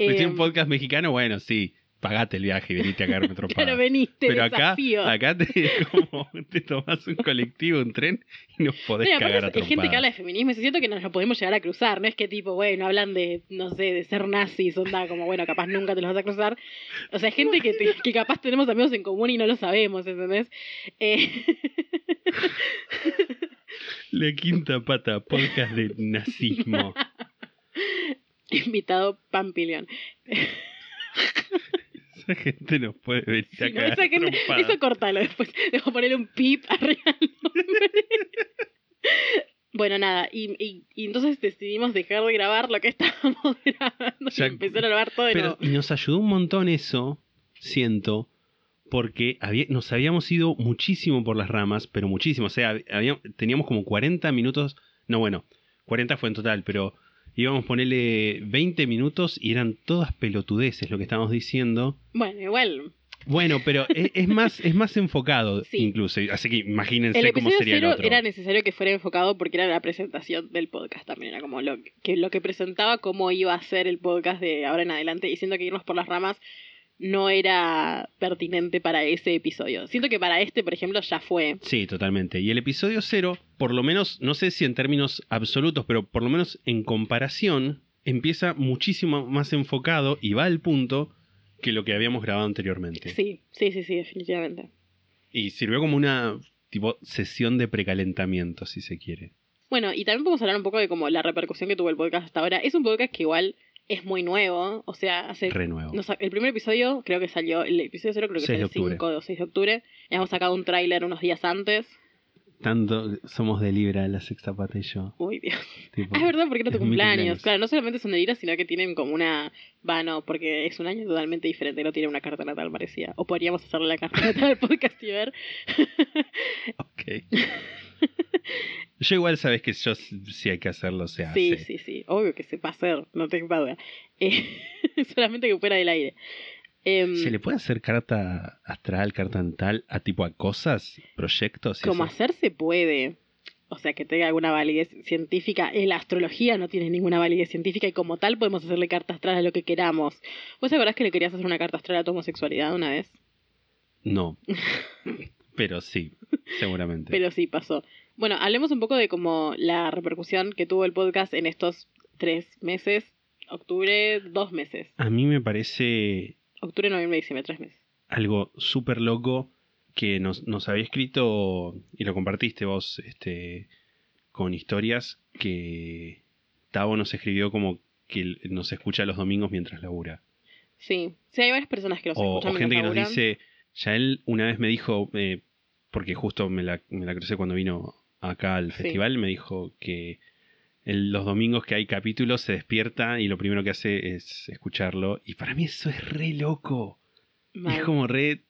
S1: Eh,
S2: un podcast mexicano, bueno, sí, pagate el viaje y venite a cagarme trompada.
S1: Claro, veniste,
S2: Pero acá,
S1: desafío.
S2: acá te, como, te tomás un colectivo, un tren y nos podés
S1: aparte
S2: cagar a
S1: es- es gente que habla de feminismo y siento que nos lo podemos llegar a cruzar. No es que tipo, bueno, hablan de, no sé, de ser nazis, onda, como, bueno, capaz nunca te los vas a cruzar. O sea, gente que, te- que capaz tenemos amigos en común y no lo sabemos, ¿entendés? Eh,
S2: La quinta pata, podcast de nazismo.
S1: invitado Pampilion.
S2: Esa gente nos puede venir a
S1: Sí, no,
S2: cagar
S1: esa
S2: a
S1: gente- eso cortalo después. Dejo poner un pip arriba. Bueno, nada, y, y, y entonces decidimos dejar de grabar lo que estábamos grabando
S2: Ya-
S1: y empezar a grabar todo de
S2: Pero
S1: nuevo.
S2: y nos ayudó un montón eso, siento, porque había- nos habíamos ido muchísimo por las ramas, pero muchísimo. O sea, había- teníamos como 40 minutos, no bueno, 40 fue en total, pero íbamos a ponerle 20 minutos y eran todas pelotudeces lo que estábamos diciendo.
S1: Bueno, igual,
S2: Bueno, pero es, es más, es más enfocado
S1: Sí.
S2: incluso, así que imagínense
S1: El
S2: cómo sería el
S1: cero
S2: otro.
S1: era necesario que fuera enfocado porque era la presentación del podcast también. Era como lo que, lo que presentaba cómo iba a ser el podcast de ahora en adelante. Y siento que irnos por las ramas no era pertinente para ese episodio. Siento que para este, por ejemplo, ya fue.
S2: Sí, totalmente. Y el episodio cero, por lo menos, no sé si en términos absolutos, pero por lo menos en comparación, empieza muchísimo más enfocado y va al punto que lo que habíamos grabado anteriormente.
S1: Sí, sí, sí, sí, definitivamente.
S2: Y sirvió como una tipo sesión de precalentamiento, si se quiere.
S1: Bueno, y también podemos hablar un poco de como la repercusión que tuvo el podcast hasta ahora. Es un podcast que igual es muy nuevo. O sea, hace
S2: Re nuevo.
S1: No sa- el primer episodio creo que salió, el episodio cero creo que
S2: 6
S1: fue
S2: de
S1: el
S2: octubre.
S1: 5 o 6 de octubre. Hemos sacado un tráiler unos días antes.
S2: Tanto somos de Libra, la sexta pata y yo.
S1: Uy, Dios.
S2: Tipo,
S1: Ah, es verdad, porque era tu cumpleaños.
S2: cumpleaños.
S1: Claro, no solamente son de Libra, sino que tienen como una... Va, no, porque es un año totalmente diferente, no tiene una carta natal parecida. O podríamos hacerle la carta natal al podcast y ver.
S2: Ok. yo igual sabes que yo si hay que hacerlo, se hace.
S1: sí, sí, sí. Obvio que se va a hacer, no te duda. Eh, solamente que fuera del aire. Em,
S2: ¿Se le puede hacer carta astral, carta natal a tipo a cosas, proyectos? y
S1: como
S2: eso?
S1: hacer se puede. O sea, que tenga alguna validez científica. Eh, La astrología no tiene ninguna validez científica y como tal podemos hacerle carta astral a lo que queramos. ¿Vos te acordás que le querías hacer una carta astral a tu homosexualidad una vez?
S2: No. Pero sí, seguramente.
S1: Pero sí pasó. Bueno, hablemos un poco de como la repercusión que tuvo el podcast en estos tres meses. Octubre, dos meses.
S2: A mí me parece
S1: Octubre, noviembre, diciembre, tres meses.
S2: algo súper loco que nos, nos había escrito y lo compartiste vos este, con historias que Tavo nos escribió como que nos escucha los domingos mientras labura.
S1: Sí, sí, hay varias personas que los
S2: O,
S1: escuchan
S2: o gente que nos dice, ya él una vez me dijo, eh, porque justo me la, me la crucé cuando vino acá al
S1: Sí.
S2: festival, me dijo que el- los domingos que hay capítulos se despierta y lo primero que hace es escucharlo. Y para mí eso es re loco.
S1: Mal.
S2: es como re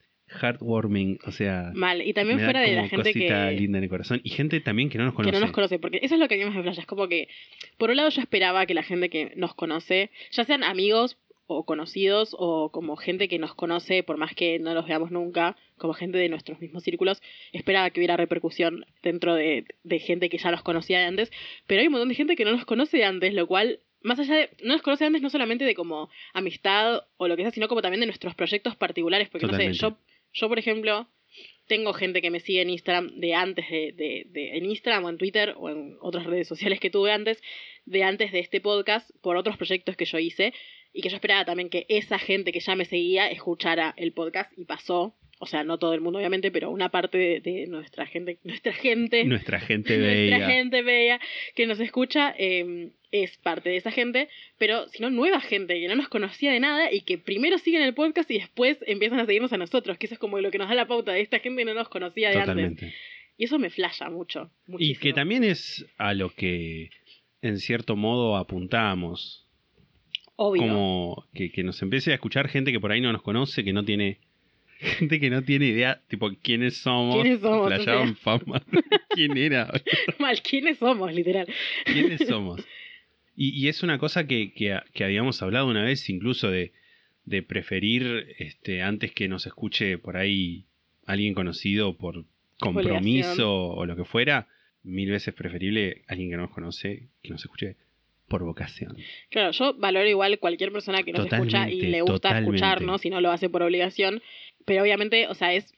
S2: heartwarming, o sea...
S1: Mal. Y también
S2: me da
S1: fuera de la gente
S2: cosita
S1: que...
S2: linda en el corazón. Y gente también que no nos
S1: que
S2: conoce.
S1: no nos conoce, porque eso es lo que a mí me es como que, por un lado yo esperaba que la gente que nos conoce, ya sean amigos o conocidos o como gente que nos conoce, por más que no los veamos nunca, como gente de nuestros mismos círculos, esperaba que hubiera repercusión dentro de, de gente que ya los conocía de antes, pero hay un montón de gente que no los conoce de antes, lo cual más allá de, no nos conoce antes no solamente de como amistad o lo que sea, sino como también de nuestros proyectos particulares, porque no sé, yo, yo por ejemplo, tengo gente que me sigue en Instagram de antes de, de, de- en Instagram o en Twitter o en otras redes sociales que tuve antes, de antes de este podcast, por otros proyectos que yo hice, y que yo esperaba también que esa gente que ya me seguía escuchara el podcast y pasó. O sea, no todo el mundo, obviamente, pero una parte de, de nuestra gente, nuestra gente,
S2: Nuestra gente
S1: nuestra
S2: bella.
S1: gente bella que nos escucha eh, es parte de esa gente, pero si no, nueva gente que no nos conocía de nada y que primero siguen el podcast y después empiezan a seguirnos a nosotros, que eso es como lo que nos da la pauta de esta gente que no nos conocía de antes.
S2: Totalmente.
S1: Y eso me flasha mucho.
S2: Y que también es a lo que en cierto modo apuntamos.
S1: Obvio.
S2: Como que, que nos empiece a escuchar gente que por ahí no nos conoce, que no tiene. Gente que no tiene idea, tipo, quiénes somos.
S1: ¿Quiénes somos?
S2: Flasheaban
S1: O
S2: fama. ¿Quién era?
S1: Mal, ¿quiénes somos, literal?
S2: ¿Quiénes somos? Y, y es una cosa que, que, que habíamos hablado una vez, incluso de, de preferir este, antes que nos escuche por ahí alguien conocido por compromiso o lo que fuera, mil veces preferible alguien que no nos conoce que nos escuche por vocación.
S1: Claro, yo valoro igual cualquier persona que nos escucha y
S2: Totalmente,
S1: le gusta
S2: totalmente.
S1: escucharnos y no lo hace por obligación, pero obviamente, o sea, es,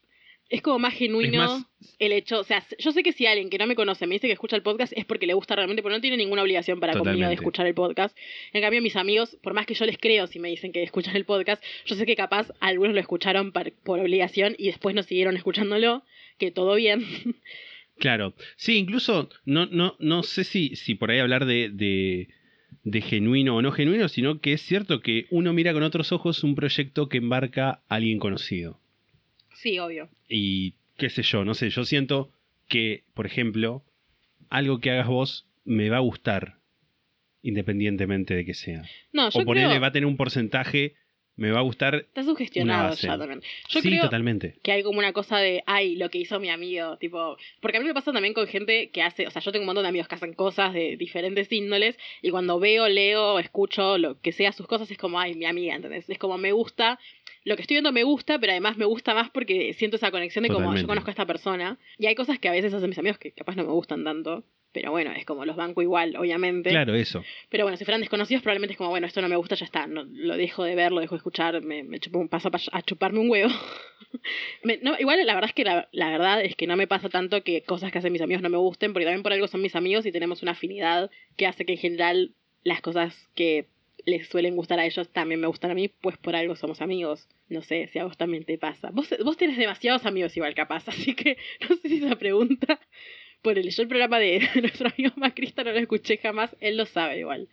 S1: es como más genuino
S2: más-
S1: el hecho, o sea, yo sé que si alguien que no me conoce me dice que escucha el podcast es porque le gusta realmente, pero no tiene ninguna obligación para conmigo de
S2: Totalmente.
S1: escuchar el podcast. En cambio, mis amigos, por más que yo les creo si me dicen que escuchan el podcast, yo sé que capaz algunos lo escucharon por obligación y después no siguieron escuchándolo, que todo bien.
S2: Claro, sí, incluso no, no, no sé si, si por ahí hablar de, de, de genuino o no genuino, sino que es cierto que uno mira con otros ojos un proyecto que embarca a alguien conocido.
S1: sí, obvio.
S2: Y qué sé yo, no sé, yo siento que, por ejemplo, algo que hagas vos me va a gustar, independientemente de que sea.
S1: No, yo
S2: o ponerle
S1: creo...
S2: va a tener un porcentaje, me va a gustar.
S1: Está sugestionado ya también. Yo
S2: sí,
S1: creo
S2: totalmente.
S1: que hay como una cosa de, ay, lo que hizo mi amigo, tipo, porque a mí me pasa también con gente que hace, o sea, yo tengo un montón de amigos que hacen cosas de diferentes índoles y cuando veo, leo, escucho lo que sea sus cosas es como, ay, mi amiga, ¿entendés? Es como me gusta, lo que estoy viendo me gusta, pero además me gusta más porque siento esa conexión de como yo conozco a esta persona y hay cosas que a veces hacen mis amigos que capaz no me gustan tanto. Pero bueno, es como los banco igual, obviamente.
S2: Claro, eso.
S1: Pero bueno, si fueran desconocidos, probablemente es como, bueno, esto no me gusta, ya está. No, lo dejo de ver, lo dejo de escuchar, me, me chupo un paso pa- a chuparme un huevo. Me- no, igual la verdad es que la, la verdad es que no me pasa tanto que cosas que hacen mis amigos no me gusten, porque también por algo son mis amigos y tenemos una afinidad que hace que en general las cosas que les suelen gustar a ellos también me gustan a mí, pues por algo somos amigos. No sé si a vos también te pasa. Vos, vos tenés demasiados amigos igual capaz, así que no sé si esa pregunta... Por el, yo el programa de nuestro amigo Macrista no lo escuché jamás, él lo sabe igual.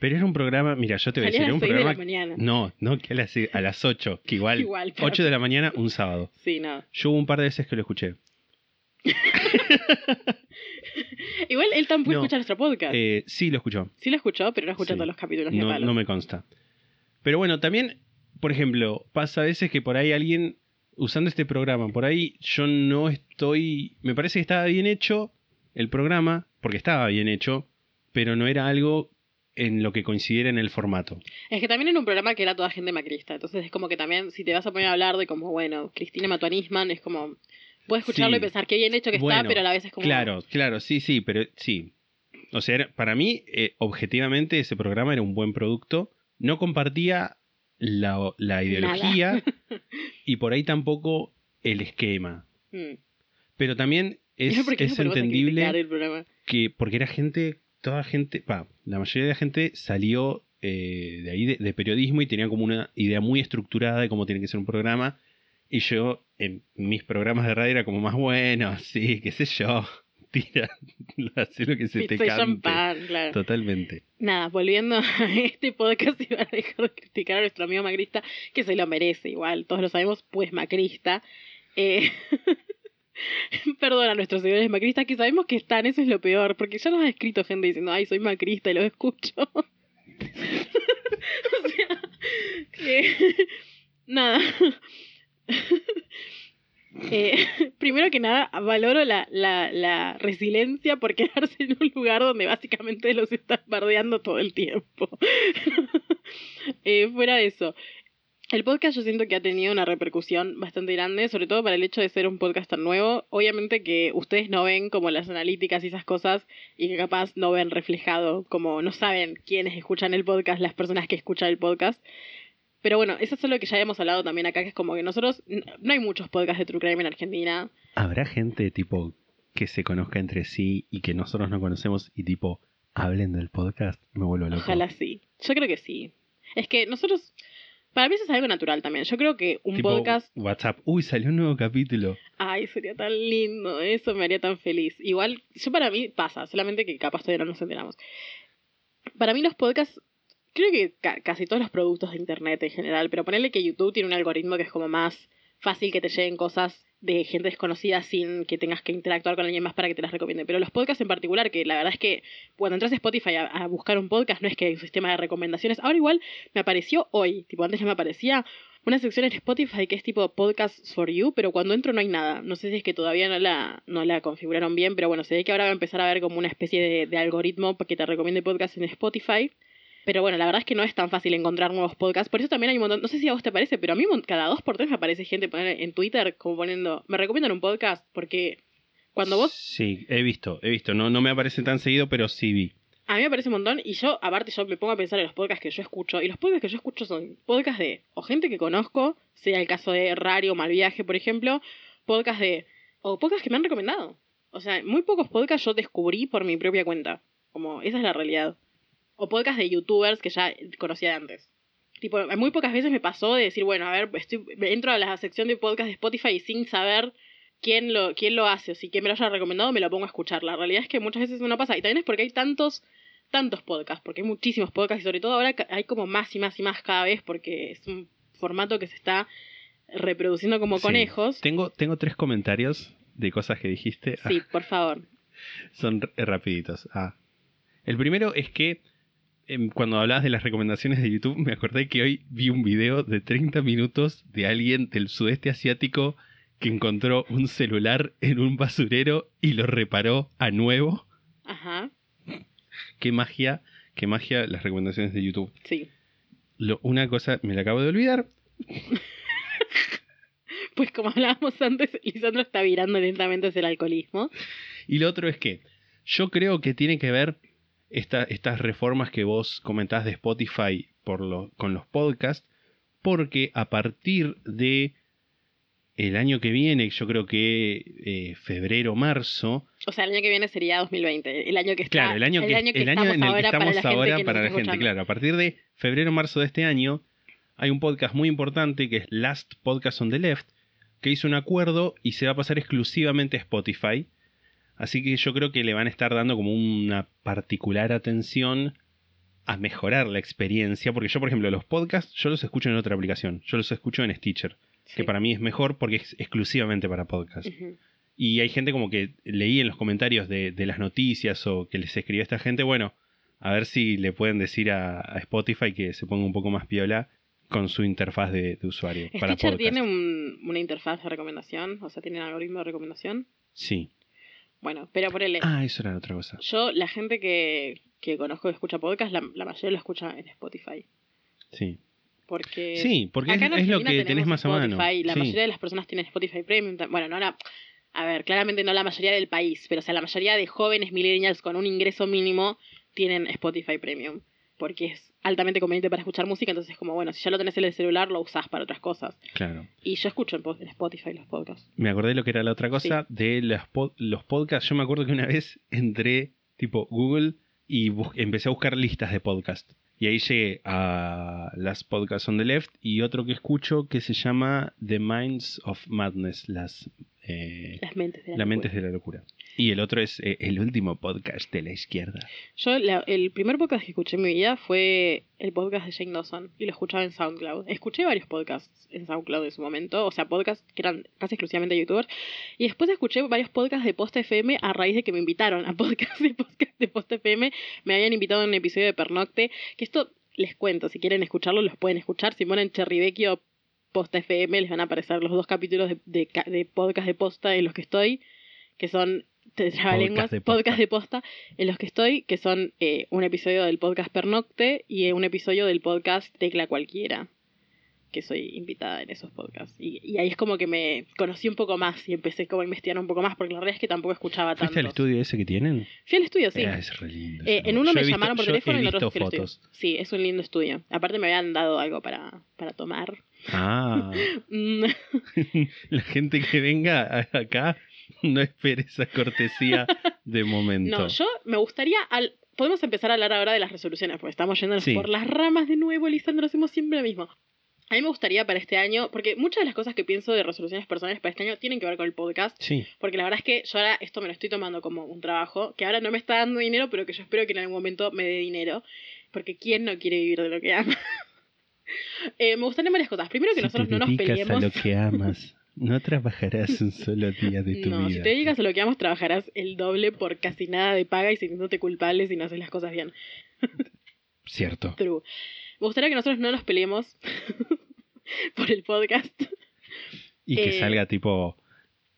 S2: Pero era un programa, mira, yo te voy a decir, era un
S1: de la
S2: programa. No, no, que a las, a las 8, que igual.
S1: Igual, pero-
S2: 8 de la mañana, un sábado.
S1: Sí, no.
S2: Yo hubo un par de veces que lo escuché.
S1: Igual él tampoco
S2: No,
S1: escucha nuestro podcast.
S2: Eh, sí, lo escuchó.
S1: sí lo escuchó, pero no escucha
S2: sí.
S1: todos los capítulos a
S2: No,
S1: palos.
S2: no me consta. Pero bueno, también, por ejemplo, pasa a veces que por ahí alguien, usando este programa, por ahí yo no estoy. Me parece que estaba bien hecho el programa, porque estaba bien hecho, pero no era algo en lo que coincidiera en el formato.
S1: Es que también era un programa que era toda gente macrista. Entonces es como que también, si te vas a poner a hablar de como, bueno, Cristina mató a Nisman, es como. Puedes escucharlo
S2: Sí.
S1: y pensar qué bien hecho que está, pero a la vez es como.
S2: Claro, claro, sí, sí, pero sí. O sea, para mí, eh, objetivamente, ese programa era un buen producto. No compartía la, la ideología y por ahí tampoco el esquema.
S1: Mm.
S2: Pero también es,
S1: ¿Por qué
S2: es entendible que, porque era gente, toda gente, pa, la mayoría de la gente salió eh, de ahí de, de periodismo y tenía como una idea muy estructurada de cómo tiene que ser un programa. Y yo, en mis programas de radio, era como más bueno, sí, qué sé yo, tira, hace lo que se te
S1: Pizza y
S2: cante.
S1: champán, claro.
S2: Totalmente.
S1: Nada, volviendo a este podcast y a dejar de criticar a nuestro amigo macrista, que se lo merece igual, todos lo sabemos, pues macrista. Eh, Perdón a nuestros seguidores macristas que sabemos que están, eso es lo peor, porque ya nos ha escrito gente diciendo, ay, soy macrista y los escucho. o sea, que... Nada. Eh, primero que nada, valoro la, la, la resiliencia por quedarse en un lugar donde básicamente los estás bardeando todo el tiempo. Eh, fuera de eso, el podcast yo siento que ha tenido una repercusión bastante grande, sobre todo para el hecho de ser un podcast tan nuevo. Obviamente que ustedes no ven como las analíticas y esas cosas y que capaz no ven reflejado, como no saben quiénes escuchan el podcast, las personas que escuchan el podcast. Pero bueno, eso es lo que ya hemos hablado también acá, que es como que nosotros, no hay muchos podcasts de True Crime en Argentina.
S2: ¿Habrá gente tipo que se conozca entre sí y que nosotros no conocemos y tipo hablen del podcast? Me vuelvo loco.
S1: Ojalá sí. Yo creo que sí. Es que nosotros, para mí eso es algo natural también. Yo creo que un
S2: Tipo,
S1: podcast...
S2: WhatsApp. Uy, salió un nuevo capítulo.
S1: Ay, sería tan lindo, eso me haría tan feliz. Igual, yo para mí pasa, solamente que capaz todavía no nos enteramos. Para mí los podcasts, creo que ca- casi todos los productos de internet en general, pero ponerle que YouTube tiene un algoritmo que es como más fácil que te lleguen cosas de gente desconocida sin que tengas que interactuar con alguien más para que te las recomiende. Pero los podcasts en particular, que la verdad es que cuando entras a Spotify a, a buscar un podcast, no es que hay un sistema de recomendaciones. Ahora igual me apareció hoy, tipo antes no me aparecía una sección en Spotify que es tipo Podcasts for You, pero cuando entro no hay nada. No sé si es que todavía no la, no la configuraron bien, pero bueno, se ve que ahora va a empezar a haber como una especie de, de algoritmo que te recomiende podcasts en Spotify. Pero bueno, la verdad es que no es tan fácil encontrar nuevos podcasts. Por eso también hay un montón. No sé si a vos te parece, pero a mí cada dos por tres me aparece gente poner en Twitter como poniendo. Me recomiendan un podcast porque cuando vos.
S2: Sí, he visto, he visto. No, no me aparece tan seguido, pero sí vi.
S1: A mí me parece un montón. Y yo, aparte, yo me pongo a pensar en los podcasts que yo escucho. Y los podcasts que yo escucho son podcasts de. O gente que conozco, sea el caso de Radio Mal Viaje, por ejemplo. Podcasts de. O podcasts que me han recomendado. O sea, muy pocos podcasts yo descubrí por mi propia cuenta. Como, esa es la realidad. O podcasts de youtubers que ya conocía de antes. Tipo, muy pocas veces me pasó de decir, bueno, a ver, estoy, entro a la sección de podcast de Spotify y sin saber quién lo, quién lo hace o si quién me lo haya recomendado, me lo pongo a escuchar. La realidad es que muchas veces eso no pasa. Y también es porque hay tantos, tantos podcasts, porque hay muchísimos podcasts y sobre todo ahora hay como más y más y más cada vez porque es un formato que se está reproduciendo como
S2: Sí.
S1: conejos.
S2: Tengo, tengo tres comentarios de cosas que dijiste. Ah,
S1: Sí, por favor.
S2: son r- rapiditos. Ah. El primero es que cuando hablabas de las recomendaciones de YouTube, me acordé que hoy vi un video de 30 minutos de alguien del sudeste asiático que encontró un celular en un basurero y lo reparó a nuevo.
S1: Ajá,
S2: Qué magia, qué magia las recomendaciones de YouTube.
S1: sí.
S2: Lo- una cosa me la acabo de olvidar.
S1: Pues como hablábamos antes, Lisandro está virando lentamente hacia el alcoholismo.
S2: Y lo otro es que yo creo que tiene que ver esta- estas reformas que vos comentás de Spotify por lo- con los podcasts, porque a partir de el año que viene, yo creo que eh, febrero, marzo,
S1: O sea, el año que viene sería 2020. El año que está.
S2: claro, el año, que, el año
S1: estamos
S2: en el que
S1: ahora
S2: estamos
S1: para la gente
S2: ahora
S1: que
S2: para la gente, claro, a partir de febrero, marzo de este año, hay un podcast muy importante que es Last Podcast on the Left, que hizo un acuerdo y se va a pasar exclusivamente a Spotify. Así que yo creo que le van a estar dando como una particular atención a mejorar la experiencia. Porque yo, por ejemplo, los podcasts, yo los escucho en otra aplicación. Yo los escucho en Stitcher. Que para mí es mejor porque es exclusivamente para podcast.
S1: Ujú.
S2: Y hay gente como que leí en los comentarios de, de las noticias o que les escribió esta gente, bueno, a ver si le pueden decir a, a Spotify que se ponga un poco más piola con su interfaz de, de usuario para
S1: Stitcher
S2: podcast.
S1: tiene un- una interfaz de recomendación, o sea, tiene un algoritmo de recomendación.
S2: Sí.
S1: Bueno, pero por el.
S2: Ah, eso era otra cosa.
S1: Yo, la gente que, que conozco que escucha podcast, la, la mayoría lo escucha en Spotify.
S2: Sí.
S1: Porque.
S2: Sí, porque es,
S1: acá en
S2: es lo que tenés más a mano.
S1: Spotify, La
S2: Sí.
S1: mayoría de las personas tienen Spotify Premium. Bueno, no la. A ver, claramente no la mayoría del país, pero o sea, la mayoría de jóvenes millennials con un ingreso mínimo tienen Spotify Premium. Porque es altamente conveniente para escuchar música, entonces es como, bueno, si ya lo tenés en el celular, lo usás para otras cosas.
S2: Claro.
S1: Y yo escucho en, po- en Spotify los podcasts.
S2: Me acordé lo que era la otra cosa de los, pod- los podcasts. Yo me acuerdo que una vez entré tipo Google y empecé a buscar listas de podcast. Y ahí llegué a las podcasts on the left y otro que escucho que se llama The Minds of Madness, las, eh,
S1: Las mentes de la
S2: mentes de la locura. Y el otro es eh, el último podcast de la izquierda.
S1: Yo, la- el primer podcast que escuché en mi vida fue el podcast de Jane Dawson y lo escuchaba en SoundCloud. Escuché varios podcasts en SoundCloud en su momento, o sea, podcasts que eran casi exclusivamente de youtubers. Y después escuché varios podcasts de Posta FM a raíz de que me invitaron a podcasts de, podcast de Posta FM. Me habían invitado a un episodio de Pernocte, que esto les cuento, si quieren escucharlo, los pueden escuchar. Si ponen Posta FM les van a aparecer los dos capítulos de, de, de podcast de Posta en los que estoy, que son
S2: Podcast de Posta.
S1: podcast de Posta, en los que estoy, que son eh, un episodio del podcast Pernocte y eh, un episodio del podcast Tecla Cualquiera, que soy invitada en esos podcasts. Y, y ahí es como que me conocí un poco más y empecé como a investigar un poco más, porque la realidad es que tampoco escuchaba tanto.
S2: ¿Fuiste al estudio ese que tienen?
S1: Fui al estudio, sí.
S2: Ah, es re lindo.
S1: Eh, en uno
S2: Yo
S1: me
S2: visto-
S1: llamaron por teléfono y en otro
S2: fotos.
S1: Sí, es un lindo estudio. Aparte me habían dado algo para, para tomar.
S2: Ah,
S1: Mm,
S2: la gente que venga acá no espere esa cortesía de momento.
S1: no, yo me gustaría... Al... Podemos empezar a hablar ahora de las resoluciones, porque estamos yéndonos
S2: Sí.
S1: por las ramas de nuevo, Lisandro, hacemos siempre lo mismo. A mí me gustaría para este año, porque muchas de las cosas que pienso de resoluciones personales para este año tienen que ver con el podcast,
S2: Sí,
S1: porque la verdad es que yo ahora esto me lo estoy tomando como un trabajo, que ahora no me está dando dinero, pero que yo espero que en algún momento me dé dinero, porque ¿quién no quiere vivir de lo que ama? Eh, me gustarían varias cosas. Primero que
S2: si
S1: nosotros
S2: te
S1: no nos peleemos.
S2: a lo que amas, no trabajarás un solo día de tu
S1: no,
S2: vida.
S1: si te dedicas a lo que amas, trabajarás el doble por casi nada de paga y sintiéndote culpable si no haces las cosas bien.
S2: Cierto.
S1: True. Me gustaría que nosotros no nos peleemos por el podcast.
S2: Y que
S1: Eh,
S2: salga tipo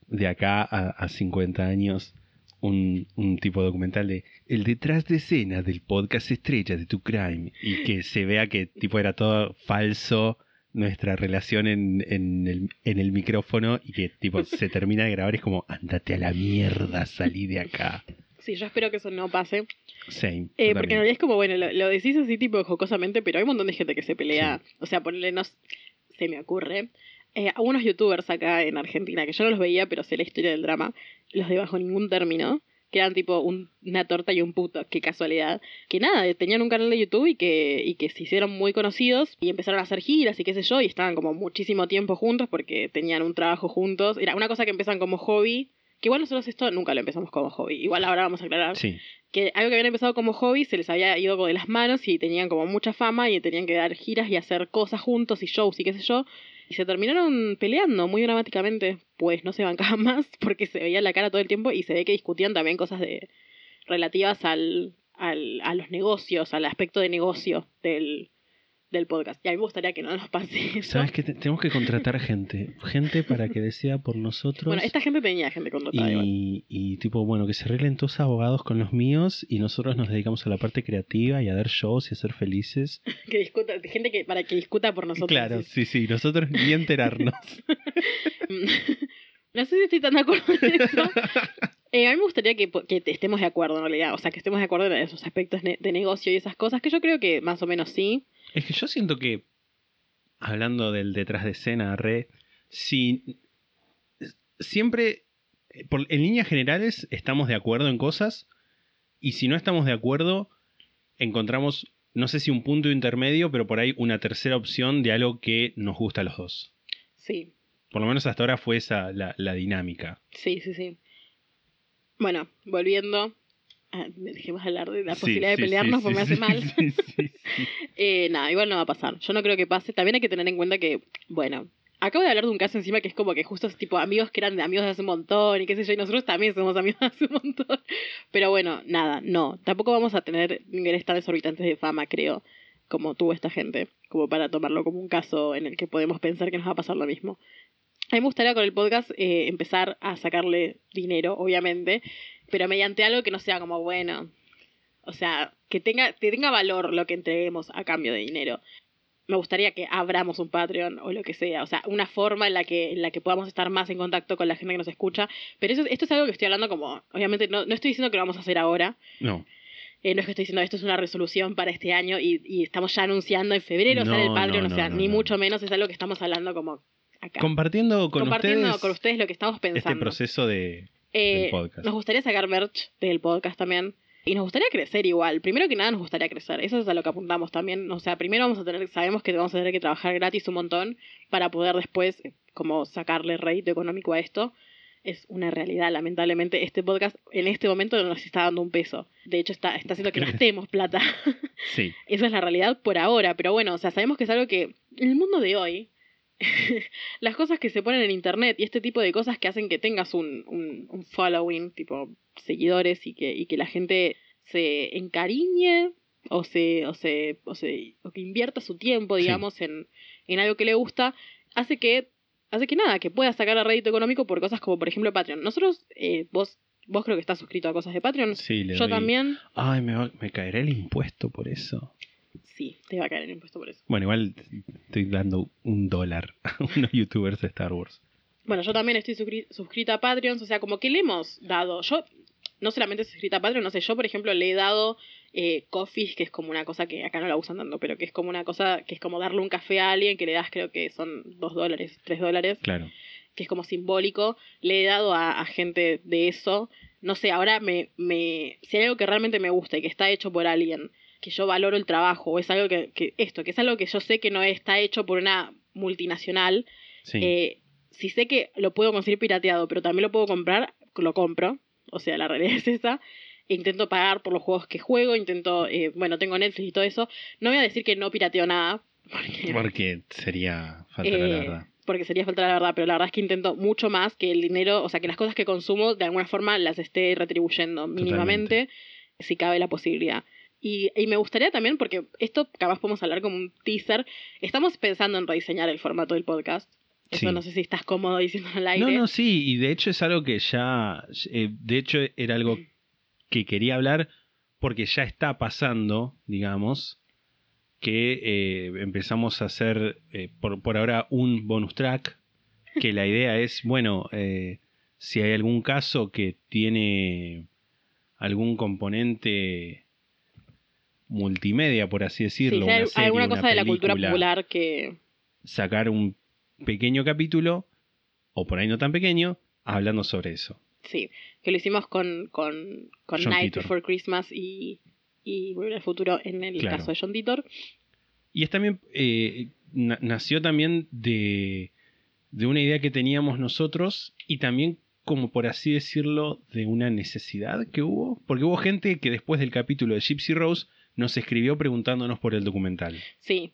S2: de acá a, a 50 años un, un tipo documental de el detrás de escena del podcast estrella de Tu Crime y que se vea que tipo era todo falso nuestra relación en, en, el, en el micrófono y que tipo se termina de grabar es como andate a la mierda, salí de acá.
S1: Sí, yo espero que eso no pase.
S2: Same.
S1: Eh, porque en realidad es como, bueno, lo, lo decís así tipo jocosamente, pero hay un montón de gente que se pelea. O sea, ponerle, no, se me ocurre. Eh, a unos youtubers acá en Argentina, que yo no los veía, pero sé la historia del drama, los de bajo ningún término, que eran tipo un- una torta y un puto, qué casualidad. Que nada, tenían un canal de YouTube y que, y que se hicieron muy conocidos y empezaron a hacer giras y qué sé yo, y estaban como muchísimo tiempo juntos porque tenían un trabajo juntos. Era una cosa que empiezan como hobby. Que igual nosotros esto nunca lo empezamos como hobby. Igual ahora vamos a aclarar
S2: Sí,
S1: que algo que habían empezado como hobby se les había ido de las manos y tenían como mucha fama y tenían que dar giras y hacer cosas juntos y shows y qué sé yo. Y se terminaron peleando muy dramáticamente, pues no se bancaban más porque se veía la cara todo el tiempo y se ve que discutían también cosas de relativas al, al, a los negocios, al aspecto de negocio del, del podcast. Y a mí me gustaría que no nos pase eso.
S2: sabes que tenemos que contratar gente, gente para que decida por nosotros.
S1: Bueno, esta gente tenía gente contratada igual.
S2: Y, y tipo, bueno, que se arreglen todos abogados con los míos y nosotros nos dedicamos a la parte creativa y a dar shows y a ser felices.
S1: Que discuta, gente que, para que discuta por nosotros.
S2: claro,
S1: sí.
S2: sí, sí, nosotros ni enterarnos.
S1: No sé si estoy tan de acuerdo en eso. Eh, a mí me gustaría que, que estemos de acuerdo en realidad, o sea, que estemos de acuerdo en esos aspectos de negocio y esas cosas, que yo creo que más o menos sí.
S2: Es que yo siento que, hablando del detrás de escena, re, si siempre, eh, por, en líneas generales, estamos de acuerdo en cosas y si no estamos de acuerdo, encontramos, no sé si un punto intermedio, pero por ahí una tercera opción de algo que nos gusta a los dos.
S1: Sí,
S2: Por lo menos hasta ahora fue esa la, la dinámica.
S1: sí, sí, sí. Bueno, volviendo, dejemos de hablar de la
S2: Sí,
S1: posibilidad de
S2: sí,
S1: pelearnos
S2: sí,
S1: porque me hace mal.
S2: sí, sí, sí.
S1: Eh, nada, igual no va a pasar. Yo no creo que pase. También hay que tener en cuenta que, bueno, acabo de hablar de un caso encima que es como que justo es tipo amigos que eran de amigos de hace un montón y qué sé yo, y nosotros también somos amigos de hace un montón. Pero bueno, nada, no. Tampoco vamos a tener niveles tan exorbitantes de fama, creo, como tuvo esta gente, como para tomarlo como un caso en el que podemos pensar que nos va a pasar lo mismo. A mí me gustaría con el podcast eh, empezar a sacarle dinero, obviamente, pero mediante algo que no sea como, bueno, o sea, que tenga, que tenga valor lo que entreguemos a cambio de dinero. Me gustaría que abramos un Patreon o lo que sea, o sea, una forma en la que, en la que podamos estar más en contacto con la gente que nos escucha. Pero eso, esto es algo que estoy hablando como, obviamente no, no estoy diciendo que lo vamos a hacer ahora,
S2: No,
S1: eh, no es que estoy diciendo esto es una resolución para este año y, y estamos ya anunciando en febrero sale el
S2: No,
S1: Patreon,
S2: no,
S1: o sea,
S2: no,
S1: ni
S2: no.
S1: mucho menos es algo que estamos hablando como acá.
S2: compartiendo con
S1: Compartiendo
S2: ustedes,
S1: con ustedes lo que estamos pensando.
S2: este proceso de...
S1: Eh,
S2: podcast.
S1: Nos gustaría sacar merch del podcast también. Y nos gustaría crecer igual. Primero que nada nos gustaría crecer. Eso es a lo que apuntamos también. O sea, primero vamos a tener, sabemos que vamos a tener que trabajar gratis un montón para poder después eh, como sacarle rédito económico a esto. Es una realidad, lamentablemente. Este podcast en este momento no nos está dando un peso. De hecho, está, está haciendo que gastemos plata.
S2: Sí,
S1: Esa es la realidad por ahora, pero bueno, o sea, sabemos que es algo que en el mundo de hoy, las cosas que se ponen en internet y este tipo de cosas que hacen que tengas un, un, un following, tipo seguidores y que, y que la gente se encariñe o se, o se, o se, o que invierta su tiempo,
S2: Sí.
S1: digamos, en, en algo que le gusta, hace que, hace que nada, que pueda sacar a rédito económico por cosas como, por ejemplo, Patreon. Nosotros, eh, vos, vos creo que estás suscrito a cosas de Patreon.
S2: Sí, le
S1: Yo
S2: doy-
S1: también.
S2: Ay, me, va- me caerá el impuesto por eso.
S1: Sí, te va a caer el impuesto por eso.
S2: Bueno, igual estoy dando un dólar a unos youtubers de Star Wars.
S1: Bueno, yo también estoy suscri- suscrita a Patreon, o sea, como que le hemos dado. Yo no solamente suscrita a Patreon, no sé, yo por ejemplo le he dado eh, coffees, que es como una cosa que acá no la usan tanto, pero que es como una cosa que es como darle un café a alguien que le das, creo que son dos dólares, tres dólares,
S2: Claro.
S1: que es como simbólico. Le he dado a, a gente de eso. No sé, ahora me, me. Si hay algo que realmente me gusta y que está hecho por alguien, que yo valoro el trabajo, o es algo que, que esto, que es algo que yo sé que no está hecho por una multinacional,
S2: Sí.
S1: eh, si sé que lo puedo conseguir pirateado, pero también lo puedo comprar, lo compro. O sea, la realidad es esa. E Intento pagar por los juegos que juego, intento, eh, bueno, tengo Netflix y todo eso. No voy a decir que no pirateo nada, porque,
S2: Porque sería falta la
S1: eh,
S2: verdad.
S1: porque sería faltar la verdad, pero la verdad es que intento mucho más que el dinero, o sea, que las cosas que consumo de alguna forma las esté retribuyendo mínimamente, si cabe la posibilidad. Y, y me gustaría también, porque esto capaz podemos hablar como un teaser, estamos pensando en rediseñar el formato del podcast. Eso
S2: Sí.
S1: no sé si estás cómodo diciéndolo al aire.
S2: No, no, sí, y de hecho es algo que ya, eh, de hecho era algo que quería hablar porque ya está pasando, digamos, que eh, empezamos a hacer eh, por, por ahora un bonus track, que la idea es, bueno, eh, si hay algún caso que tiene algún componente multimedia, por así
S1: Sí,
S2: decirlo, una serie,
S1: alguna
S2: una
S1: cosa de la cultura popular que...
S2: sacar un pequeño capítulo, o por ahí no tan pequeño, hablando sobre eso.
S1: Sí, que lo hicimos con, con, con Night
S2: Titor.
S1: Before Christmas y, y Volver al Futuro en el
S2: Claro.
S1: caso de John Titor.
S2: Y es también, eh, na- nació también de, de una idea que teníamos nosotros y también, como por así decirlo, de una necesidad que hubo. Porque hubo gente que después del capítulo de Gypsy Rose nos escribió preguntándonos por el documental.
S1: Sí.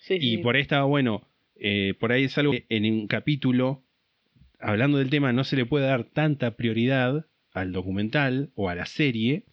S1: Sí,
S2: Y
S1: sí.
S2: por ahí estaba bueno, eh, por ahí es algo que en un capítulo, hablando del tema, no se le puede dar tanta prioridad al documental o a la serie,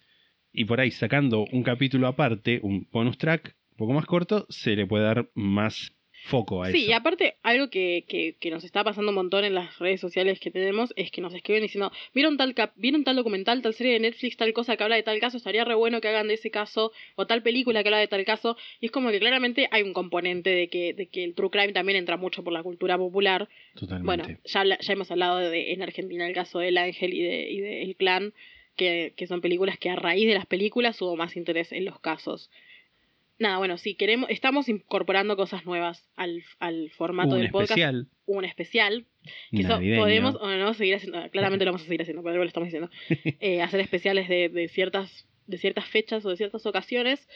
S2: y por ahí sacando un capítulo aparte, un bonus track un poco más corto, se le puede dar más foco a
S1: Sí,
S2: eso.
S1: y aparte, algo que, que, que nos está pasando un montón en las redes sociales que tenemos es que nos escriben diciendo, ¿vieron tal, cap ¿vieron tal documental, tal serie de Netflix, tal cosa que habla de tal caso? Estaría re bueno que hagan de ese caso, o tal película que habla de tal caso. Y es como que claramente hay un componente de que, de que el true crime también entra mucho por la cultura popular.
S2: Totalmente.
S1: Bueno, ya, ya hemos hablado de, en Argentina el caso del Ángel y de, y de El Clan, que, que son películas que a raíz de las películas hubo más interés en los casos. Nada, bueno, sí, queremos, estamos incorporando cosas nuevas al, al formato
S2: un
S1: del podcast.
S2: especial
S1: Un especial. Que eso podemos o no seguir haciendo, claramente lo vamos a seguir haciendo, algo lo estamos diciendo. Eh, hacer especiales de, de ciertas, de ciertas fechas o de ciertas ocasiones.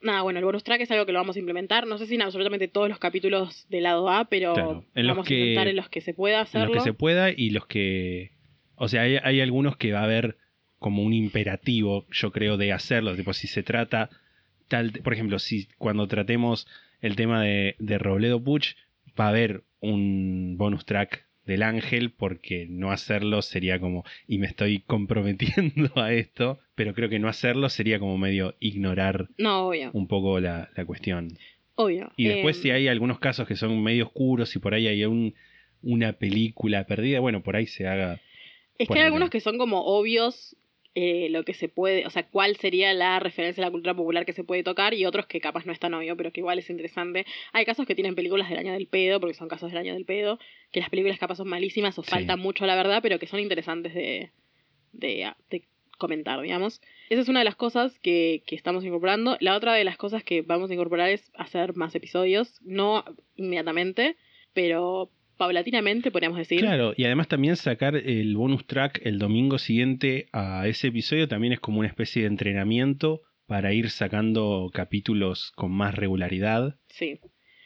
S1: Nada, bueno, el bonus track es algo que lo vamos a implementar. No sé si en absolutamente todos los capítulos del lado A, pero
S2: Claro, en
S1: vamos
S2: que-
S1: a intentar en los que se pueda
S2: en
S1: hacerlo.
S2: los que se pueda y los que... O sea, hay, hay algunos que va a haber como un imperativo, yo creo, de hacerlo. Tipo, si se trata tal... Por ejemplo, si cuando tratemos el tema de, de Robledo Puch, va a haber un bonus track del ángel, porque no hacerlo sería como... Y me estoy comprometiendo a esto, pero creo que no hacerlo sería como medio ignorar
S1: No, obvio.
S2: un poco la, la cuestión.
S1: Obvio.
S2: Y después
S1: Eh,
S2: si hay algunos casos que son medio oscuros y por ahí hay un, una película perdida, bueno, por ahí se haga...
S1: Es que hay algunos que son como obvios eh, lo que se puede, o sea, cuál sería la referencia a la cultura popular que se puede tocar y otros que capaz no es tan obvio, pero que igual es interesante. Hay casos que tienen películas del año del pedo, porque son casos del año del pedo, que las películas capaz son malísimas o
S2: Sí.
S1: faltan mucho a la verdad, pero que son interesantes de, de, de comentar, digamos. Esa es una de las cosas que, que estamos incorporando. La otra de las cosas que vamos a incorporar es hacer más episodios, no inmediatamente, pero paulatinamente, podríamos decir.
S2: Claro, y además también sacar el bonus track el domingo siguiente a ese episodio también es como una especie de entrenamiento para ir sacando capítulos con más regularidad.
S1: Sí.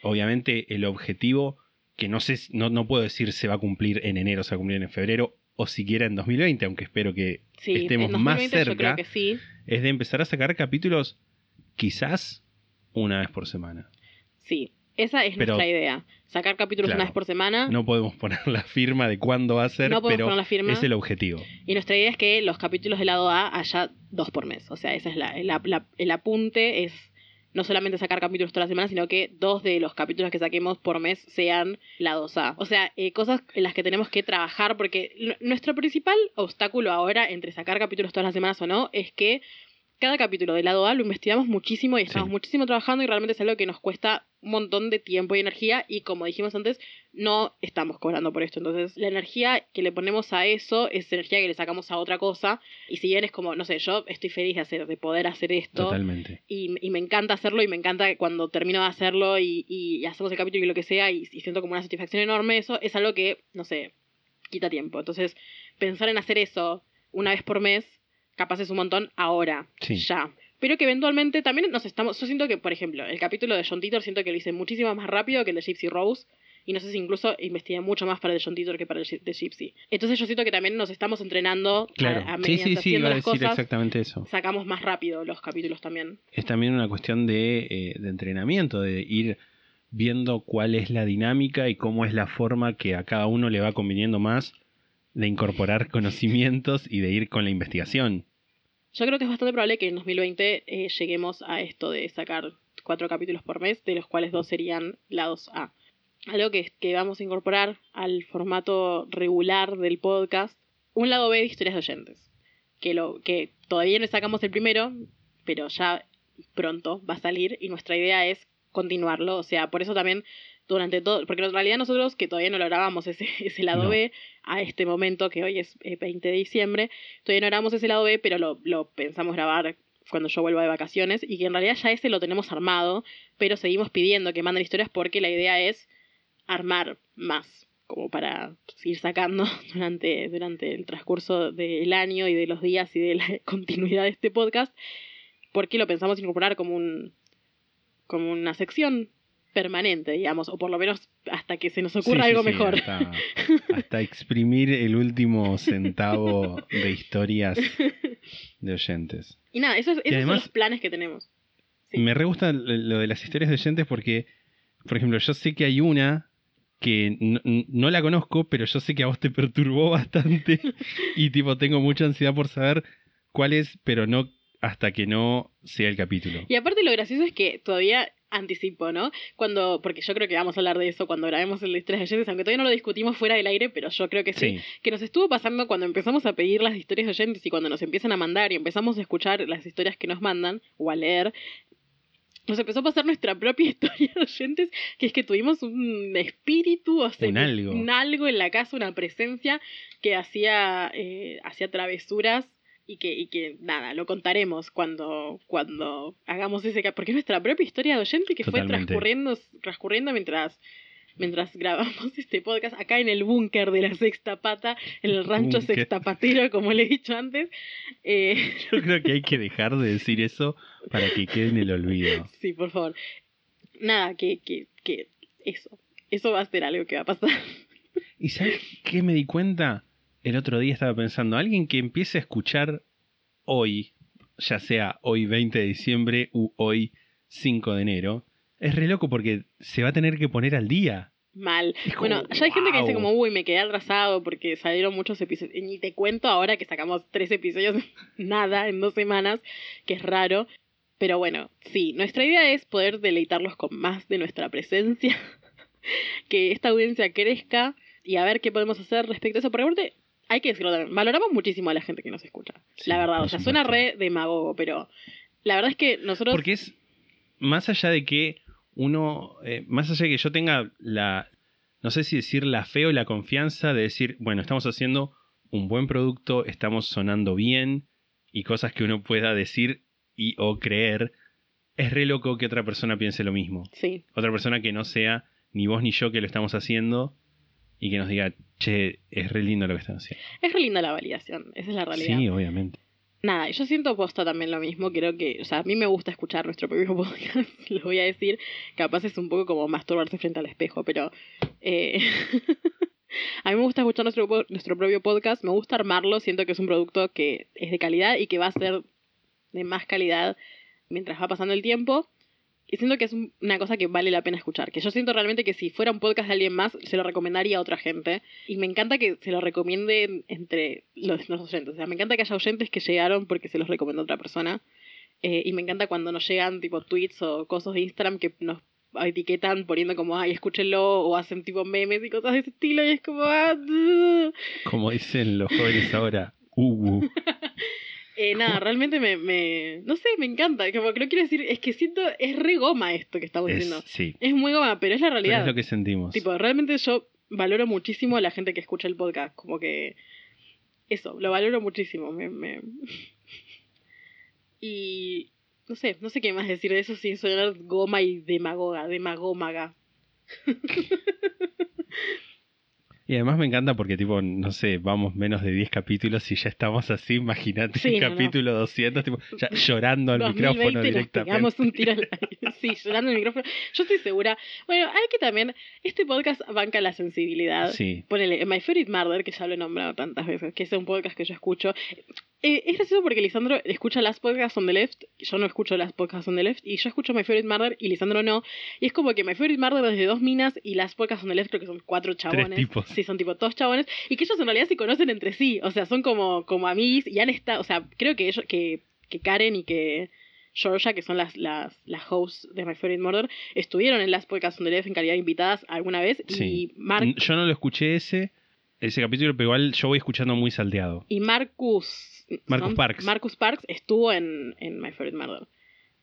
S2: Obviamente el objetivo, que no sé, no, no puedo decir se va a cumplir en enero, se va a cumplir en febrero o siquiera en 2020, aunque espero que
S1: Sí,
S2: estemos
S1: en 2020
S2: más
S1: yo creo
S2: cerca,
S1: que sí.
S2: es de empezar a sacar capítulos quizás una vez por semana.
S1: Sí, esa es
S2: Pero-
S1: nuestra idea. Sacar capítulos
S2: Claro.
S1: una vez por semana.
S2: No podemos poner la firma de cuándo va a ser,
S1: No podemos
S2: pero
S1: poner la firma.
S2: es el objetivo.
S1: Y nuestra idea es que los capítulos del lado A haya dos por mes. O sea, ese es la, el, la- el apunte, es no solamente sacar capítulos toda la semana, sino que dos de los capítulos que saquemos por mes sean la 2A. O sea, eh, cosas en las que tenemos que trabajar, porque nuestro principal obstáculo ahora entre sacar capítulos todas las semanas o no es que cada capítulo del lado A lo investigamos muchísimo y estamos
S2: Sí.
S1: muchísimo trabajando y realmente es algo que nos cuesta un montón de tiempo y energía y como dijimos antes, no estamos cobrando por esto. Entonces, la energía que le ponemos a eso es energía que le sacamos a otra cosa y si bien es como, no sé, yo estoy feliz de hacer, de poder hacer esto
S2: Totalmente.
S1: y, y me encanta hacerlo y me encanta cuando termino de hacerlo y, y hacemos el capítulo y lo que sea y, y siento como una satisfacción enorme, eso es algo que, no sé, quita tiempo. Entonces, pensar en hacer eso una vez por mes, capaz es un montón ahora,
S2: Sí.
S1: ya. Pero que eventualmente también nos estamos, yo siento que, por ejemplo, el capítulo de John Titor siento que lo hice muchísimo más rápido que el de Gypsy Rose. Y no sé si incluso investigué mucho más para el de John Titor que para el de Gypsy. Entonces yo siento que también nos estamos entrenando a-
S2: Claro.
S1: a,
S2: sí,
S1: mediante
S2: sí, sí,
S1: haciendo
S2: iba a decir
S1: cosas,
S2: exactamente eso.
S1: sacamos más rápido los capítulos también.
S2: Es también una cuestión de, eh, de entrenamiento, de ir viendo cuál es la dinámica y cómo es la forma que a cada uno le va conviniendo más de incorporar conocimientos y de ir con la investigación.
S1: Yo creo que es bastante probable que en 2020 eh, lleguemos a esto de sacar cuatro capítulos por mes, de los cuales dos serían lados A. Algo que, que vamos a incorporar al formato regular del podcast, un lado B de historias de oyentes. Que, lo, que todavía no sacamos el primero, pero ya pronto va a salir y nuestra idea es continuarlo. O sea, por eso también durante todo, porque en realidad nosotros que todavía no lo grabamos ese, ese lado
S2: No.
S1: B a este momento, que hoy es eh, 20 de diciembre, todavía no grabamos ese lado B, pero lo, lo pensamos grabar cuando yo vuelva de vacaciones y que en realidad ya ese lo tenemos armado, pero seguimos pidiendo que manden historias porque la idea es armar más, como para ir sacando durante, durante el transcurso del año y de los días y de la continuidad de este podcast, porque lo pensamos incorporar como un como una sección permanente, digamos, o por lo menos hasta que se nos ocurra
S2: Sí,
S1: algo
S2: sí,
S1: mejor.
S2: Hasta, hasta exprimir el último centavo de historias de oyentes.
S1: Y nada, esos, esos
S2: además-
S1: son los planes que tenemos.
S2: Me re gusta lo lo de las historias de oyentes porque, por ejemplo, yo sé que hay una que no, no la conozco, pero yo sé que a vos te perturbó bastante y tipo tengo mucha ansiedad por saber cuál es, pero no hasta que no sea el capítulo.
S1: Y aparte lo gracioso es que todavía anticipo, ¿no? Cuando, porque yo creo que vamos a hablar de eso cuando grabemos el historias de oyentes, aunque todavía no lo discutimos fuera del aire, pero yo creo que sí.
S2: Sí,
S1: Que nos estuvo pasando cuando empezamos a pedir las historias de oyentes y cuando nos empiezan a mandar y empezamos a escuchar las historias que nos mandan o a leer. Nos empezó a pasar nuestra propia historia de oyentes, que es que tuvimos un espíritu, o sea,
S2: Un algo.
S1: un algo en la casa, una presencia que hacía, eh, hacía travesuras y que, y que nada, lo contaremos cuando, cuando hagamos ese porque es nuestra propia historia de oyente que fue transcurriendo, transcurriendo mientras, mientras grabamos este podcast acá en el búnker de la sexta pata, en el rancho
S2: Búnker.
S1: sextapatero, como le he dicho antes. Eh,
S2: yo creo que hay que dejar de decir eso para que quede en el olvido.
S1: sí, por favor. Nada, que, que, que eso. Eso va a ser algo que va a pasar.
S2: ¿Y sabes qué me di cuenta? El otro día estaba pensando, alguien que empiece a escuchar hoy, ya sea hoy 20 de diciembre u hoy 5 de enero, es re loco porque se va a tener que poner al día.
S1: Mal.
S2: Como,
S1: Bueno, ya hay gente que dice como, uy, me quedé atrasado porque salieron muchos episodios. Y te cuento ahora que sacamos tres episodios, nada, en dos semanas, que es raro. Pero bueno, sí, nuestra idea es poder deleitarlos con más de nuestra presencia. que esta audiencia crezca y a ver qué podemos hacer respecto a eso. Porque hay que decirlo también, valoramos muchísimo a la gente que nos escucha.
S2: Sí,
S1: la verdad, o sea, suena re demagogo, pero la verdad es que nosotros...
S2: Porque es más allá de que uno, eh, más allá de que yo tenga la, no sé si decir la fe o la confianza de decir, bueno, estamos haciendo un buen producto, estamos sonando bien y cosas que uno pueda decir y o creer, es re loco que otra persona piense lo mismo.
S1: Sí,
S2: Otra persona que no sea ni vos ni yo que lo estamos haciendo y que nos diga, che, es re lindo lo que están haciendo.
S1: es re linda la validación, esa es la realidad.
S2: Sí, obviamente.
S1: Nada, yo siento posta también lo mismo, creo que, o sea, a mí me gusta escuchar nuestro propio podcast, lo voy a decir, capaz es un poco como masturbarse frente al espejo, pero eh, a mí me gusta escuchar nuestro, nuestro propio podcast, me gusta armarlo, siento que es un producto que es de calidad y que va a ser de más calidad mientras va pasando el tiempo. Y siento que es un- una cosa que vale la pena escuchar. Que yo siento realmente que si fuera un podcast de alguien más, se lo recomendaría a otra gente. Y me encanta que se lo recomienden entre los, los oyentes. O sea, me encanta que haya oyentes que llegaron porque se los recomendó otra persona. Eh, y me encanta cuando nos llegan tipo tweets o cosas de Instagram que nos etiquetan poniendo como, ay, escúchenlo, o hacen tipo memes y cosas de ese estilo, y es como, ah.
S2: Como dicen los jóvenes ahora, uh,
S1: Eh, nada, realmente me, me, no sé, me encanta, como que lo quiero decir, es que siento, es re goma esto que estamos
S2: es,
S1: diciendo.
S2: sí,
S1: Es muy goma, pero es la
S2: pero
S1: realidad.
S2: es lo que sentimos.
S1: Tipo, realmente yo valoro muchísimo a la gente que escucha el podcast. Como que. Eso, lo valoro muchísimo. Me, me... Y. No sé, no sé qué más decir de eso sin sonar goma y demagoga, demagómaga.
S2: Y además me encanta porque, tipo, no sé, vamos menos de 10 capítulos y ya estamos así. Imagínate
S1: Sí,
S2: el
S1: no, no.
S2: capítulo 200, tipo, ya llorando al
S1: 2020
S2: micrófono
S1: nos
S2: directamente.
S1: pegamos un tiro al aire. Sí, llorando el micrófono. Yo estoy segura. Bueno, hay que también. Este podcast banca la sensibilidad.
S2: Sí,
S1: Ponele, My Favorite Murder, que ya lo he nombrado tantas veces, que es un podcast que yo escucho. Eh, es gracioso porque Lisandro escucha las podcasts on the left, yo no escucho las podcasts on the left, y yo escucho My Favorite Murder y Lisandro no. Y es como que My Favorite Murder es de dos minas y las podcasts on the left creo que son cuatro chabones.
S2: tipos.
S1: Sí, son tipo todos chabones. Y que ellos en realidad se conocen entre sí, o sea, son como, como amigos y han estado, o sea, creo que ellos, que, que Karen y que Georgia, que son las, las, las hosts de My Favorite Murder, estuvieron en las podcasts on the left en calidad de invitadas alguna vez.
S2: sí.
S1: Y Mark
S2: Yo no lo escuché ese, ese capítulo, pero igual yo voy escuchando muy salteado.
S1: Y Marcus.
S2: Marcus. Parks.
S1: Marcus Parks estuvo en, en My Favorite Murder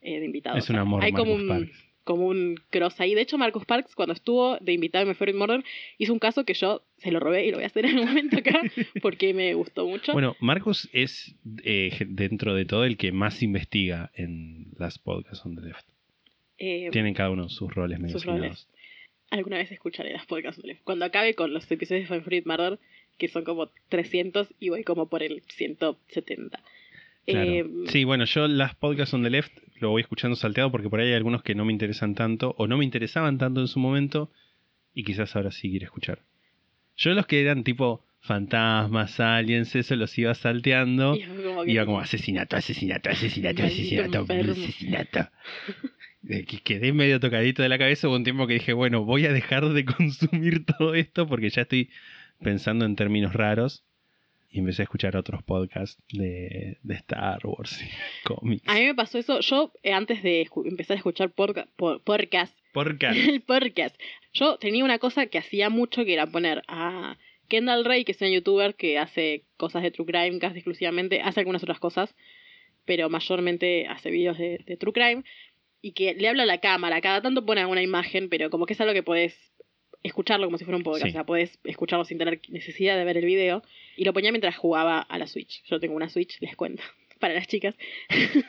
S1: eh, de invitado.
S2: Es
S1: O sea,
S2: un amor,
S1: Hay como
S2: Marcus
S1: un,
S2: Parks.
S1: como un cross ahí. De hecho, Marcus Parks, cuando estuvo de invitado en My Favorite Murder, hizo un caso que yo se lo robé y lo voy a hacer en un momento acá porque me gustó mucho.
S2: Bueno, Marcos es eh, dentro de todo el que más investiga en las podcasts on the left.
S1: Eh,
S2: Tienen cada uno sus roles medio
S1: sus roles. alguna vez escucharé las podcasts. Cuando acabe con los episodios de My Favorite Murder, que son como 300 y voy como por el 170.
S2: Claro.
S1: Eh,
S2: sí, bueno, yo las podcasts on the left lo voy escuchando salteado porque por ahí hay algunos que no me interesan tanto o no me interesaban tanto en su momento y quizás ahora sí quiero escuchar. Yo los que eran tipo fantasmas, aliens, eso los iba salteando.
S1: y como
S2: Iba como asesinato, asesinato, asesinato, asesinato,
S1: enfermo.
S2: asesinato. Que Quedé medio tocadito de la cabeza. Hubo un tiempo que dije, bueno, voy a dejar de consumir todo esto porque ya estoy pensando en términos raros. Y empecé a escuchar otros podcasts de, de Star Wars y cómics.
S1: A mí me pasó eso. Yo, eh, antes de empezar a escuchar por- podcast,
S2: Podcast.
S1: el podcast, yo tenía una cosa que hacía mucho que era poner a Kendall Ray, que es una youtuber que hace cosas de true crime casi exclusivamente, hace algunas otras cosas, pero mayormente hace vídeos de, de true crime, y que le habla a la cámara. Cada tanto pone alguna imagen, pero como que es algo que podés escucharlo como si fuera un podcast.
S2: Sí.
S1: O sea, podés escucharlo sin tener necesidad de ver el video. Y lo ponía mientras jugaba a la Switch. Yo tengo una Switch, les cuento, para las chicas.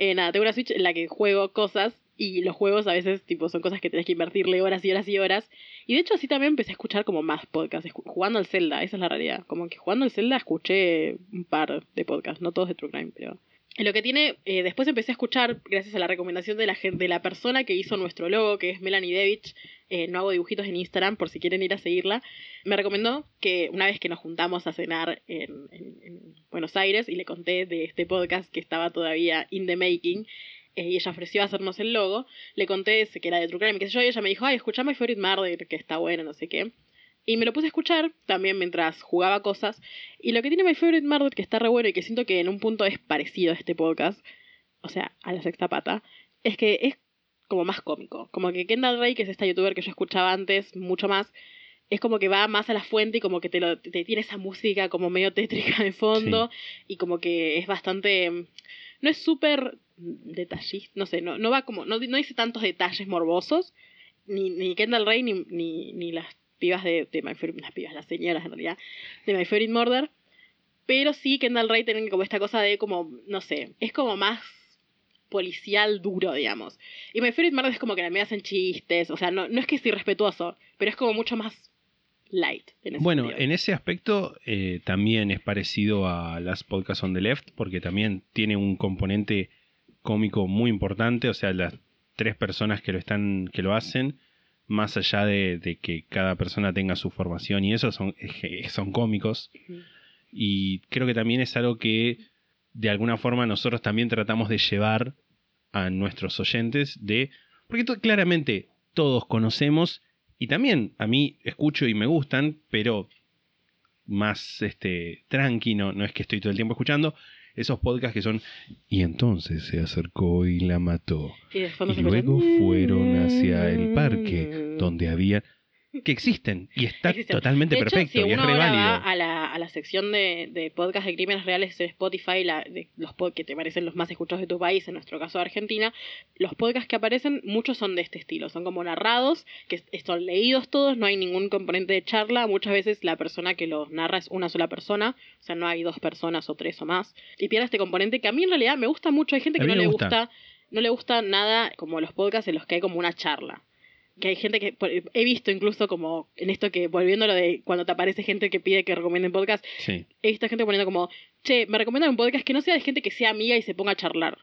S1: Eh, nada, tengo una Switch en la que juego cosas y los juegos a veces tipo son cosas que tenés que invertirle horas y horas y horas. Y de hecho así también empecé a escuchar como más podcasts, jugando al Zelda, esa es la realidad. Como que jugando al Zelda escuché un par de podcasts, no todos de True Crime, pero... Lo que tiene, eh, después empecé a escuchar, gracias a la recomendación de la gente, de la persona que hizo nuestro logo, que es Melanie Devich, eh, no hago dibujitos en Instagram por si quieren ir a seguirla, me recomendó que una vez que nos juntamos a cenar en, en- en Buenos Aires y le conté de este podcast que estaba todavía in the making, eh, y ella ofreció hacernos el logo, le conté ese que era de True Crime, y qué sé yo, y ella me dijo, ay, escuchá My Favorite Murder, que está bueno, no sé qué. Y me lo puse a escuchar también mientras jugaba cosas. Y lo que tiene My Favorite Murder, que está re bueno y que siento que en un punto es parecido a este podcast, o sea, a la sexta pata, es que es como más cómico. Como que Kendall Ray, que es esta youtuber que yo escuchaba antes mucho más, es como que va más a la fuente y como que te, lo, te tiene esa música como medio tétrica de fondo y como que es bastante... No es súper detallista, no sé, no, no va como, no, no dice tantos detalles morbosos, ni, ni Kendall Ray ni, ni, ni las pibas de, de My Favorite, las pibas, las señoras en realidad, de My Favorite Murder, pero sí Kendall Ray tienen como esta cosa de como, no sé, es como más policial duro, digamos. Y My Favorite Murder es como que me hacen chistes, o sea, no, no es que es irrespetuoso, pero es como mucho más light. En ese
S2: Bueno,
S1: sentido.
S2: en ese aspecto eh, también es parecido a las podcasts on the left, porque también tiene un componente cómico muy importante, o sea, las tres personas que lo están, que lo hacen, más allá de, de que cada persona tenga su formación y eso, son, son cómicos. Y creo que también es algo que de alguna forma nosotros también tratamos de llevar a nuestros oyentes de... Porque claramente todos conocemos y también a mí escucho y me gustan, pero más este, tranqui, no, no es que estoy todo el tiempo escuchando. Esos podcasts que son y entonces se acercó y la mató.
S1: Y,
S2: Y luego fueron hacia el parque donde había que existen y está
S1: Existen.
S2: totalmente
S1: De hecho,
S2: perfecto
S1: si
S2: y es
S1: uno
S2: re
S1: ahora va a la, a la sección de, de podcast de crímenes reales de Spotify, la, de los pod- que te parecen los más escuchados de tu país, en nuestro caso Argentina, los podcasts que aparecen, muchos son de este estilo, son como narrados, que son leídos todos, no hay ningún componente de charla, muchas veces la persona que los narra es una sola persona, o sea, no hay dos personas o tres o más, y pierde este componente que a mí en realidad me gusta mucho, hay gente que no le
S2: gusta.
S1: gusta, no le gusta nada como los podcasts en los que hay como una charla que hay gente que he visto incluso como en esto que volviendo a lo de cuando te aparece gente que pide que recomienden podcast,
S2: Sí.
S1: he visto gente poniendo como, che, me recomiendan un podcast que no sea de gente que sea amiga y se ponga a charlar.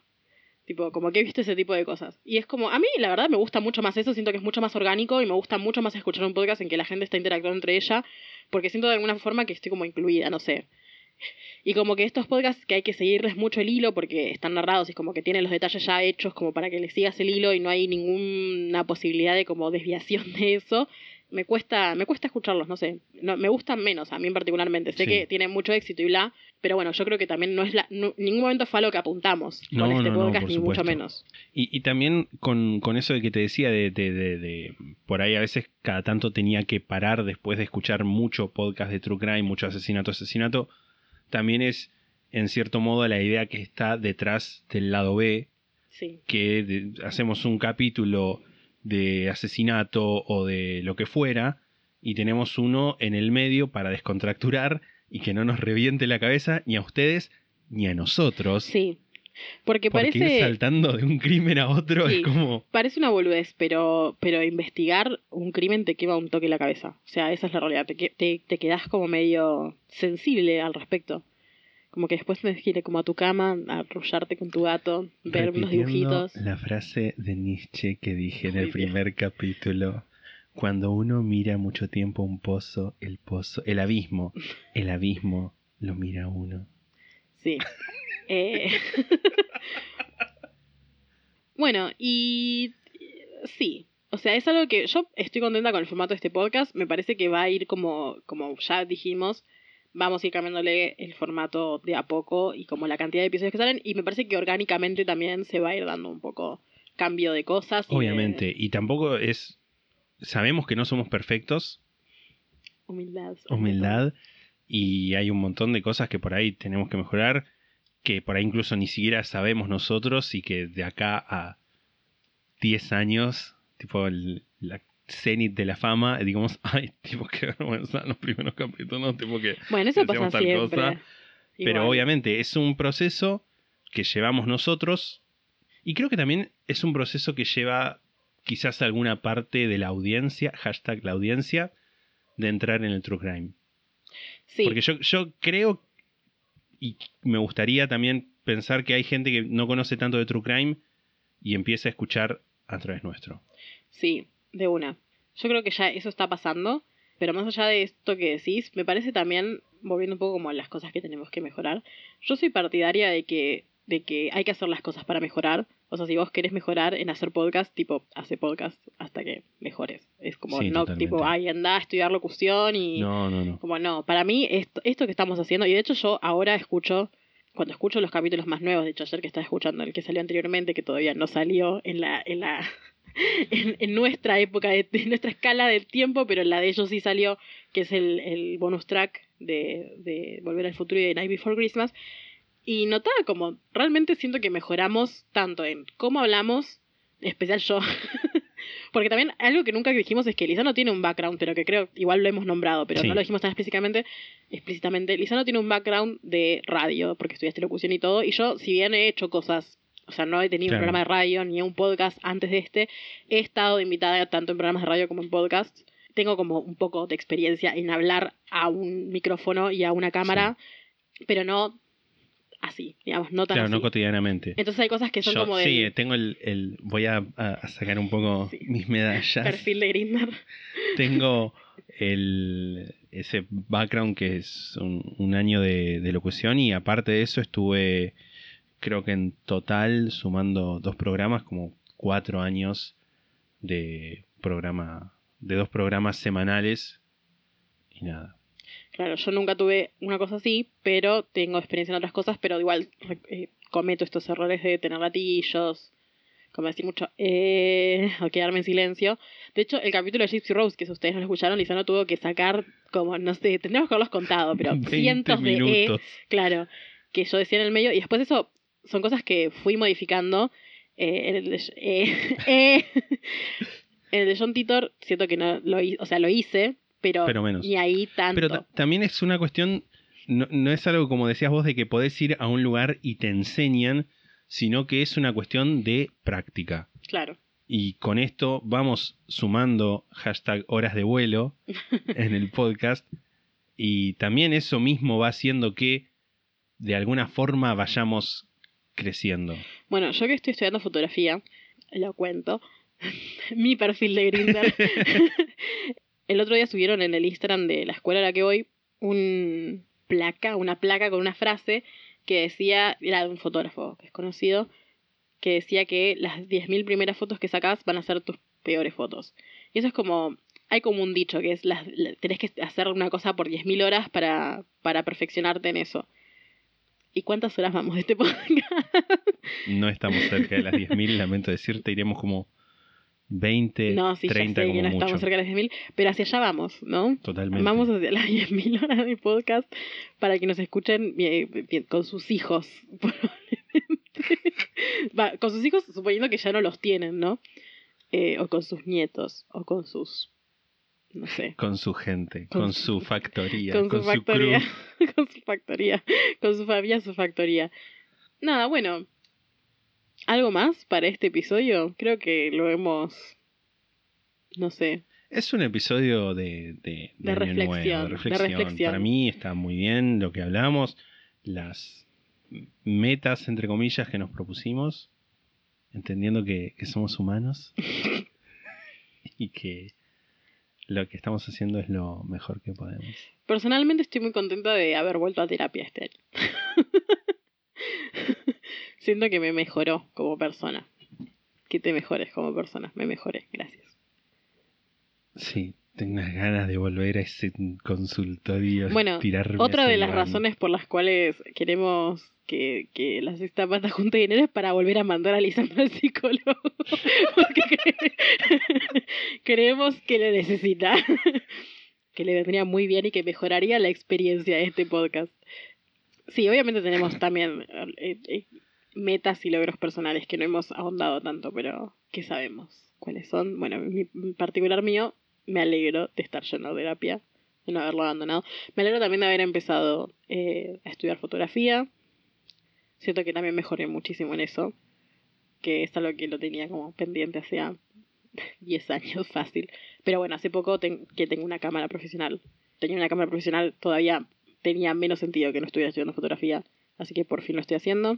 S1: Tipo, como que he visto ese tipo de cosas. Y es como, a mí la verdad me gusta mucho más eso, siento que es mucho más orgánico y me gusta mucho más escuchar un podcast en que la gente está interactuando entre ella, porque siento de alguna forma que estoy como incluida, no sé. Y como que estos podcasts que hay que seguirles mucho el hilo porque están narrados y como que tienen los detalles ya hechos como para que le sigas el hilo y no hay ninguna posibilidad de como desviación de eso, me cuesta, me cuesta escucharlos, no sé. No, me gustan menos, a mí particularmente. Sé
S2: Sí.
S1: que tienen mucho éxito y bla, pero bueno, yo creo que también no es la, no- ningún momento fue a lo que apuntamos
S2: No,
S1: con este podcast, ni mucho menos.
S2: Y, y también con, con eso de que te decía de, de, de- de- por ahí a veces cada tanto tenía que parar después de escuchar mucho podcast de True Crime, mucho asesinato, asesinato, también es en cierto modo la idea que está detrás del lado B,
S1: Sí.
S2: que de- hacemos un capítulo de asesinato o de lo que fuera y tenemos uno en el medio para descontracturar y que no nos reviente la cabeza ni a ustedes ni a nosotros.
S1: Sí. Porque, parece.
S2: ir saltando de un crimen a otro
S1: Sí.
S2: es como...
S1: Parece una boludez, pero, pero investigar un crimen te quema un toque la cabeza. O sea, esa es la realidad. Te, te, te quedas como medio sensible al respecto. Como que después tienes que ir como a tu cama, a arrullarte con tu gato, ver unos dibujitos.
S2: La frase de Nietzsche que dije en el primer capítulo. Cuando uno mira mucho tiempo un pozo, el pozo, el abismo, el abismo lo mira uno.
S1: Sí. Eh, bueno, y sí. O sea, es algo que yo estoy contenta con el formato de este podcast. Me parece que va a ir como, como ya dijimos, vamos a ir cambiándole el formato de a poco y como la cantidad de episodios que salen. Y me parece que orgánicamente también se va a ir dando un poco cambio de cosas. y de
S2: Obviamente. Y tampoco es... Sabemos que no somos perfectos,
S1: Humildad.
S2: humildad, y hay un montón de cosas que por ahí tenemos que mejorar, que por ahí incluso ni siquiera sabemos nosotros y que de acá a 10 años, tipo el, la cenit de la fama, digamos, ay, tipo, qué vergüenza los primeros capítulos, tipo que...
S1: Bueno, eso pasa
S2: tal
S1: siempre.
S2: cosa, Pero obviamente es un proceso que llevamos nosotros y creo que también es un proceso que lleva quizás alguna parte de la audiencia, hashtag la audiencia, de entrar en el true crime.
S1: Sí.
S2: Porque yo, yo creo y me gustaría también pensar que hay gente que no conoce tanto de True Crime y empieza a escuchar a través nuestro.
S1: Sí, de una. Yo creo que ya eso está pasando, pero más allá de esto que decís, me parece también, volviendo un poco como a las cosas que tenemos que mejorar, yo soy partidaria de que, de que hay que hacer las cosas para mejorar. O sea, si vos querés mejorar en hacer podcast, tipo, hace podcast hasta que mejores. Es como,
S2: Sí,
S1: no,
S2: totalmente.
S1: tipo, ay, anda a estudiar locución y...
S2: No, no, no.
S1: Como no, para mí esto, esto que estamos haciendo, y de hecho yo ahora escucho, cuando escucho los capítulos más nuevos, de hecho ayer que estaba escuchando el que salió anteriormente, que todavía no salió en la, en la, en, en nuestra época, de, en nuestra escala del tiempo, pero en la de ellos sí salió, que es el, el bonus track de, de Volver al Futuro y de Night Before Christmas, y notaba como, realmente siento que mejoramos tanto en cómo hablamos, en especial yo, porque también algo que nunca dijimos es que Lizano tiene un background, pero que creo igual lo hemos nombrado, pero
S2: Sí.
S1: no lo dijimos tan explícitamente. explícitamente. Lizano tiene un background de radio, porque estudiaste locución y todo, y yo, si bien he hecho cosas, o sea, no he tenido
S2: Claro.
S1: un programa de radio ni un podcast antes de este, he estado de invitada tanto en programas de radio como en podcasts. Tengo como un poco de experiencia en hablar a un micrófono y a una cámara, pero no así, digamos, no tan
S2: Claro,
S1: así.
S2: no cotidianamente.
S1: Entonces hay cosas que son
S2: Yo,
S1: como del
S2: sí, tengo el, el- voy a, a- a sacar un poco
S1: Sí.
S2: mis medallas.
S1: perfil de Grindr.
S2: Tengo el, ese background que es un, un año de, de locución y aparte de eso estuve, creo que en total, sumando dos programas, como cuatro años de programa, de dos programas semanales y nada.
S1: Claro, yo nunca tuve una cosa así, pero tengo experiencia en otras cosas, pero igual eh, cometo estos errores de tener latillos, como decir mucho, eh, o quedarme en silencio. De hecho, el capítulo de Gypsy Rose, que si ustedes no lo escucharon, Lisano tuvo que sacar como, no sé, tendríamos que haberlos contado, pero
S2: 20
S1: cientos de E, claro, que yo decía en el medio, y después eso son cosas que fui modificando. Eh, en el de, eh, en el de John Titor, siento que no lo hice, o sea, lo hice, pero,
S2: Pero menos.
S1: ahí tanto.
S2: Pero ta- también es una cuestión, no, no es algo como decías vos de que podés ir a un lugar y te enseñan, sino que es una cuestión de práctica.
S1: Claro.
S2: Y con esto vamos sumando hashtag horas de vuelo en el podcast. Y también eso mismo va haciendo que de alguna forma vayamos creciendo.
S1: Bueno, yo que estoy estudiando fotografía, lo cuento, mi perfil de Grindr. el otro día subieron en el Instagram de la escuela a la que voy un placa, una placa con una frase que decía, era de un fotógrafo que es conocido, que decía que las 10.000 primeras fotos que sacas van a ser tus peores fotos. Y eso es como, hay como un dicho que es, las, la- tenés que hacer una cosa por 10.000 horas para, para perfeccionarte en eso. ¿Y cuántas horas vamos de este podcast?
S2: No estamos cerca de las 10.000, lamento decirte, iremos como 20,
S1: No, sí,
S2: 30
S1: ya sé
S2: como
S1: que no
S2: mucho.
S1: estamos cerca de las 10.000, pero hacia allá vamos, ¿no?
S2: Totalmente.
S1: Vamos hacia las 10.000 horas de podcast para que nos escuchen bien, con sus hijos, probablemente. Va, con sus hijos, suponiendo que ya no los tienen, ¿no? Eh, o con sus nietos, o con sus, no sé,
S2: Con su gente,
S1: Con
S2: con,
S1: su-
S2: su factoría,
S1: con,
S2: con,
S1: su
S2: su,
S1: factoría,
S2: crew.
S1: con su factoría, con su familia, su factoría. Nada, bueno. ¿Algo más para este episodio? Creo que lo hemos, no sé,
S2: Es un episodio de, de,
S1: reflexión,
S2: nuevo,
S1: de
S2: de reflexión.
S1: reflexión.
S2: Para mí está muy bien lo que hablamos, las metas, entre comillas, que nos propusimos, entendiendo que, que somos humanos y que lo que estamos haciendo es lo mejor que podemos.
S1: Personalmente estoy muy contenta de haber vuelto a terapia este año. Siento que me mejoró como persona. Que te mejores como persona. Me mejoré, gracias.
S2: Sí, tengo unas ganas de volver a ese consultorio.
S1: Bueno, Otra de las razones por las cuales queremos que, que la sexta pata junte dinero es para volver a mandar a Lisandro al psicólogo. Porque cre- creemos que lo necesita. que le vendría muy bien y que mejoraría la experiencia de este podcast. Sí, obviamente tenemos también eh, eh, metas y logros personales que no hemos ahondado tanto, pero que sabemos cuáles son. Bueno, en mi- en particular mío, me alegro de estar yendo a terapia, de no haberlo abandonado. Me alegro también de haber empezado eh, a estudiar fotografía. Siento que también mejoré muchísimo en eso, que es algo que lo tenía como pendiente hacía 10 años fácil. Pero bueno, hace poco que tengo una cámara profesional. Tenía una cámara profesional, todavía tenía menos sentido que no estuviera estudiando fotografía, así que por fin lo estoy haciendo.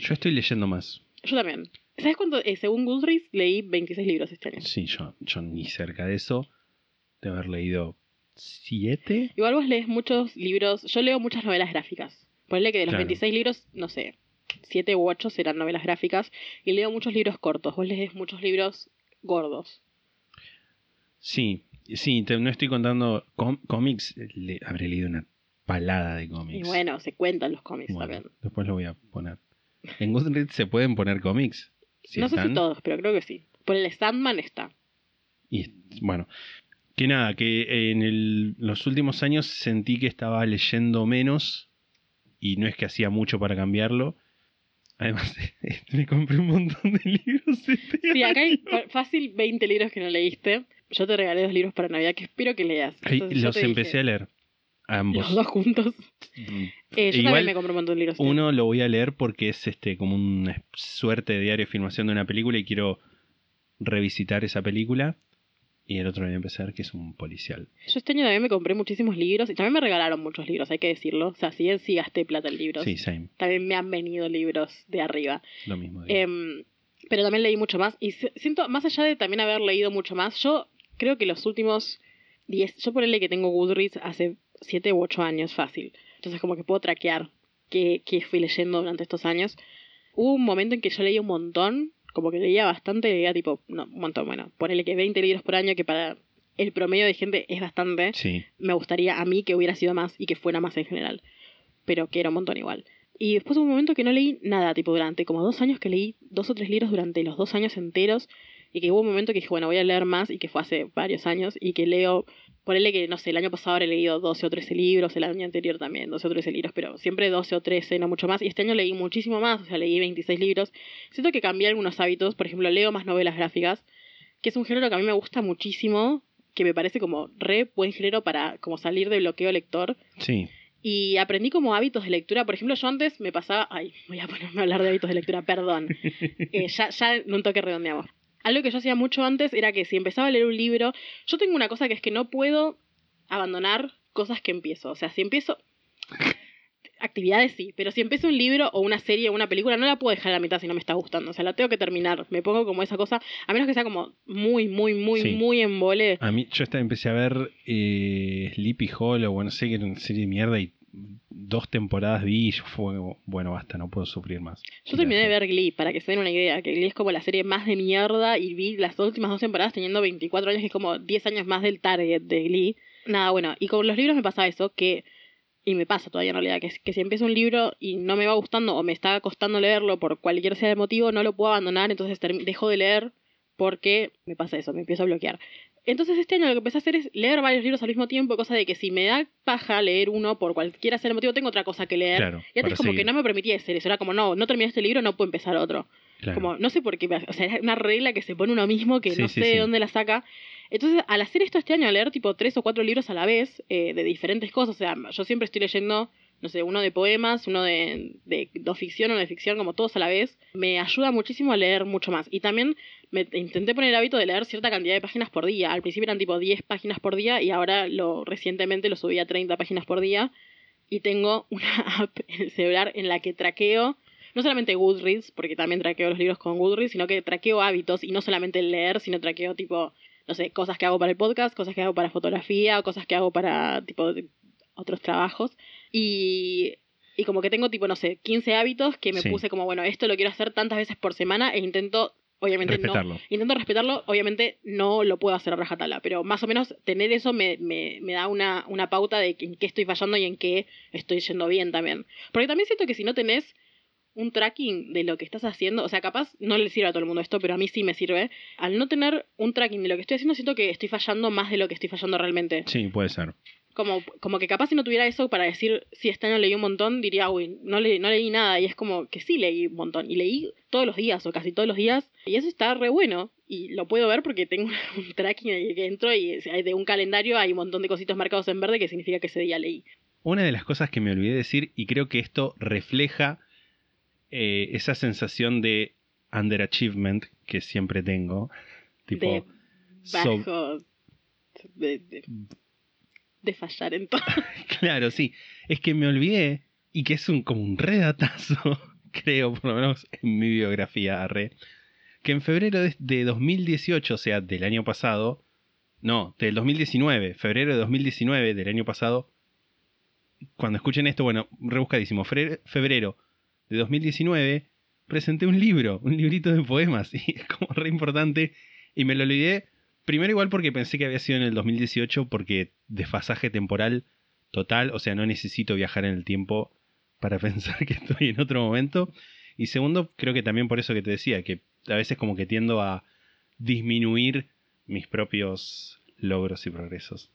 S2: Yo estoy leyendo más.
S1: Yo también. ¿Sabes cuánto? Eh, según Goodreads leí 26 libros este año.
S2: Sí, yo, yo ni cerca de eso. De haber leído siete.
S1: Igual vos lees muchos libros, yo leo muchas novelas gráficas. Ponle que de los
S2: Claro.
S1: 26 libros, no sé, 7 u 8 serán novelas gráficas. Y leo muchos libros cortos, vos lees muchos libros gordos.
S2: Sí, sí, te- no estoy contando com- cómics. le- habré leído una palada de cómics.
S1: Y bueno, se cuentan los cómics
S2: Bueno,
S1: también.
S2: después lo voy a poner. En Goodreads se pueden poner cómics. Si
S1: no sé si todos, pero creo que sí. Por el Sandman está.
S2: Y bueno, que nada, que en el- los últimos años sentí que estaba leyendo menos y no es que hacía mucho para cambiarlo. Además, me compré un montón de libros. Este
S1: Sí, acá hay fácil 20 libros que no leíste. Yo te regalé dos libros para Navidad que espero que leas. Entonces
S2: los empecé
S1: dije,
S2: a leer. Ambos.
S1: Los dos juntos.
S2: Mm.
S1: Eh, yo
S2: Igual,
S1: también me compré un montón de libros.
S2: Uno lo voy a leer porque es este como una suerte de diario de filmación de una película y quiero revisitar esa película. Y el otro voy a empezar, que es un policial.
S1: Yo este año también me compré muchísimos libros y también me regalaron muchos libros, hay que decirlo. O sea, si bien sí gasté plata en libros,
S2: Sí, same.
S1: también me han venido libros de arriba.
S2: Lo mismo. digo.
S1: Em, pero también leí mucho más. Y si- siento, más allá de también haber leído mucho más, yo creo que los últimos 10, yo ponerle que tengo Goodreads hace 7 u 8 años fácil. Entonces como que puedo traquear qué, qué fui leyendo durante estos años. Hubo un momento en que yo leía un montón, como que leía bastante, leía tipo, no, un montón, bueno, ponele que 20 libros por año, que para el promedio de gente es bastante.
S2: Sí.
S1: Me gustaría a mí que hubiera sido más y que fuera más en general. Pero que era un montón igual. Y después hubo un momento que no leí nada, tipo durante como dos años que leí dos o tres libros durante los dos años enteros. Y que hubo un momento que dije, bueno, voy a leer más y que fue hace varios años. Y que leo, ponele que, no sé, el año pasado habré leído 12 o 13 libros, el año anterior también 12 o 13 libros, pero siempre 12 o 13, no mucho más. Y este año leí muchísimo más, o sea, leí 26 libros. Siento que cambié algunos hábitos, por ejemplo, leo más novelas gráficas, que es un género que a mí me gusta muchísimo, que me parece como re buen género para como salir del bloqueo lector.
S2: Sí.
S1: Y aprendí como hábitos de lectura. Por ejemplo, yo antes me pasaba. Ay, voy a ponerme a hablar de hábitos de lectura, perdón. Eh, ya, ya en un toque redondeamos. Algo que yo hacía mucho antes era que si empezaba a leer un libro. Yo tengo una cosa que es que no puedo abandonar cosas que empiezo. O sea, si empiezo. Actividades sí, pero si empiezo un libro o una serie o una película, no la puedo dejar a la mitad si no me está gustando. O sea, la tengo que terminar. Me pongo como esa cosa, a menos que sea como muy, muy, muy,
S2: Sí.
S1: muy en vole.
S2: A mí, yo esta empecé a ver eh, Sleepy Hollow, bueno, no sé que era una serie de mierda y dos temporadas vi y fue, bueno, basta, no puedo sufrir más.
S1: Yo terminé de ver Glee, para que se den una idea, que Glee es como la serie más de mierda y vi las últimas dos temporadas teniendo 24 años, que es como 10 años más del target de Glee. Nada, bueno, y con los libros me pasa eso, que, y me pasa todavía en realidad, que, que si empiezo un libro y no me va gustando o me está costando leerlo por cualquier sea el motivo, no lo puedo abandonar, entonces dejo de leer porque me pasa eso, me empiezo a bloquear. Entonces este año lo que empecé a hacer es leer varios libros al mismo tiempo, cosa de que si me da paja leer uno por cualquiera sea el motivo, tengo otra cosa que leer.
S2: Claro,
S1: y antes como
S2: seguir.
S1: que no me permitía hacer eso, era como, no, no terminé este libro, no puedo empezar otro.
S2: Claro.
S1: Como, no sé por qué, o sea, es una regla que se pone uno mismo que
S2: Sí,
S1: no sé de
S2: sí.
S1: dónde la saca. Entonces, al hacer esto este año, leer tipo tres o cuatro libros a la vez, eh, de diferentes cosas, o sea, yo siempre estoy leyendo, no sé, uno de poemas, uno de, de, ficción, uno de ficción, como todos a la vez, me ayuda muchísimo a leer mucho más. Y también me intenté poner el hábito de leer cierta cantidad de páginas por día. Al principio eran tipo 10 páginas por día y ahora lo recientemente lo subí a 30 páginas por día. Y tengo una app en el celular en la que traqueo no solamente Goodreads, porque también traqueo los libros con Goodreads, sino que traqueo hábitos y no solamente el leer, sino traqueo tipo, no sé, cosas que hago para el podcast, cosas que hago para fotografía, cosas que hago para tipo otros trabajos. Y, y como que tengo tipo, no sé, 15 hábitos que me
S2: Sí.
S1: puse como, bueno, esto lo quiero hacer tantas veces por semana e intento, obviamente no,
S2: Respetarlo.
S1: intento respetarlo, obviamente no lo puedo hacer a rajatabla, pero más o menos tener eso me, me, me da una, una pauta de en qué estoy fallando y en qué estoy yendo bien también. Porque también siento que si no tenés un tracking de lo que estás haciendo, o sea, capaz no le sirve a todo el mundo esto, pero a mí sí me sirve. Al no tener un tracking de lo que estoy haciendo, siento que estoy fallando más de lo que estoy fallando realmente.
S2: Sí, puede ser.
S1: Como, como que capaz si no tuviera eso para decir, si este año leí un montón, diría, uy, no, le, no leí nada. Y es como que sí leí un montón. Y leí todos los días, o casi todos los días. Y eso está re bueno. Y lo puedo ver porque tengo un tracking el que entro y de un calendario hay un montón de cositos marcados en verde que significa que ese día leí.
S2: Una de las cosas que me olvidé decir, y creo que esto refleja eh, esa sensación de underachievement que siempre tengo. Tipo,
S1: de bajo. De, de, de fallar en todo.
S2: Claro, sí. Es que me olvidé, y que es un, como un redatazo, creo, por lo menos en mi biografía, arre, que en febrero de, de 2018, o sea, del año pasado, no, del 2019, febrero de 2019 del año pasado, cuando escuchen esto, bueno, rebuscadísimo, febrero de 2019, presenté un libro, un librito de poemas, y es como re importante, y me lo olvidé, primero igual porque pensé que había sido en el 2018, porque desfasaje temporal total, o sea, no necesito viajar en el tiempo para pensar que estoy en otro momento. Y segundo, creo que también por eso que te decía, que a veces como que tiendo a disminuir mis propios logros y progresos,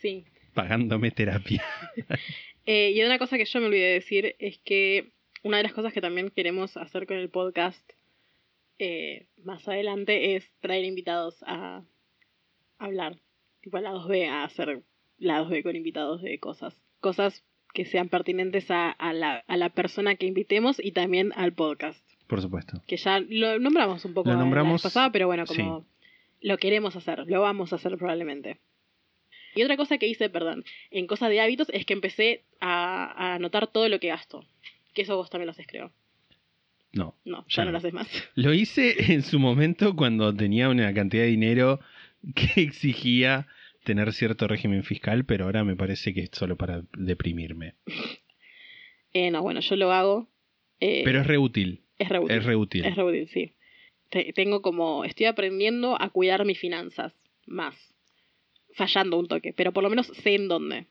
S1: Sí.
S2: pagándome terapia.
S1: Eh, y una cosa que yo me olvidé de decir es que una de las cosas que también queremos hacer con el podcast eh, más adelante es traer invitados a hablar, tipo a la 2B, a hacer la 2B con invitados de cosas. Cosas que sean pertinentes a, a la, a la persona que invitemos y también al podcast.
S2: Por supuesto.
S1: Que ya lo nombramos un poco
S2: Lo
S1: la vez
S2: nombramos,
S1: pasada, pero bueno, como lo queremos hacer, lo vamos a hacer probablemente. Y otra cosa que hice, perdón, en cosas de hábitos es que empecé a, a anotar todo lo que gasto. Que eso vos también lo haces, creo.
S2: No.
S1: No,
S2: Ya
S1: ya no
S2: no.
S1: lo haces más.
S2: Lo hice en su momento cuando tenía una cantidad de dinero que exigía tener cierto régimen fiscal, pero ahora me parece que es solo para deprimirme.
S1: Eh, no, bueno, yo lo hago. eh,
S2: Pero es re útil.
S1: es re útil.
S2: Es re útil.
S1: Es re útil, sí. Te- tengo como, estoy aprendiendo a cuidar mis finanzas más. fallando un toque, pero por lo menos sé en dónde.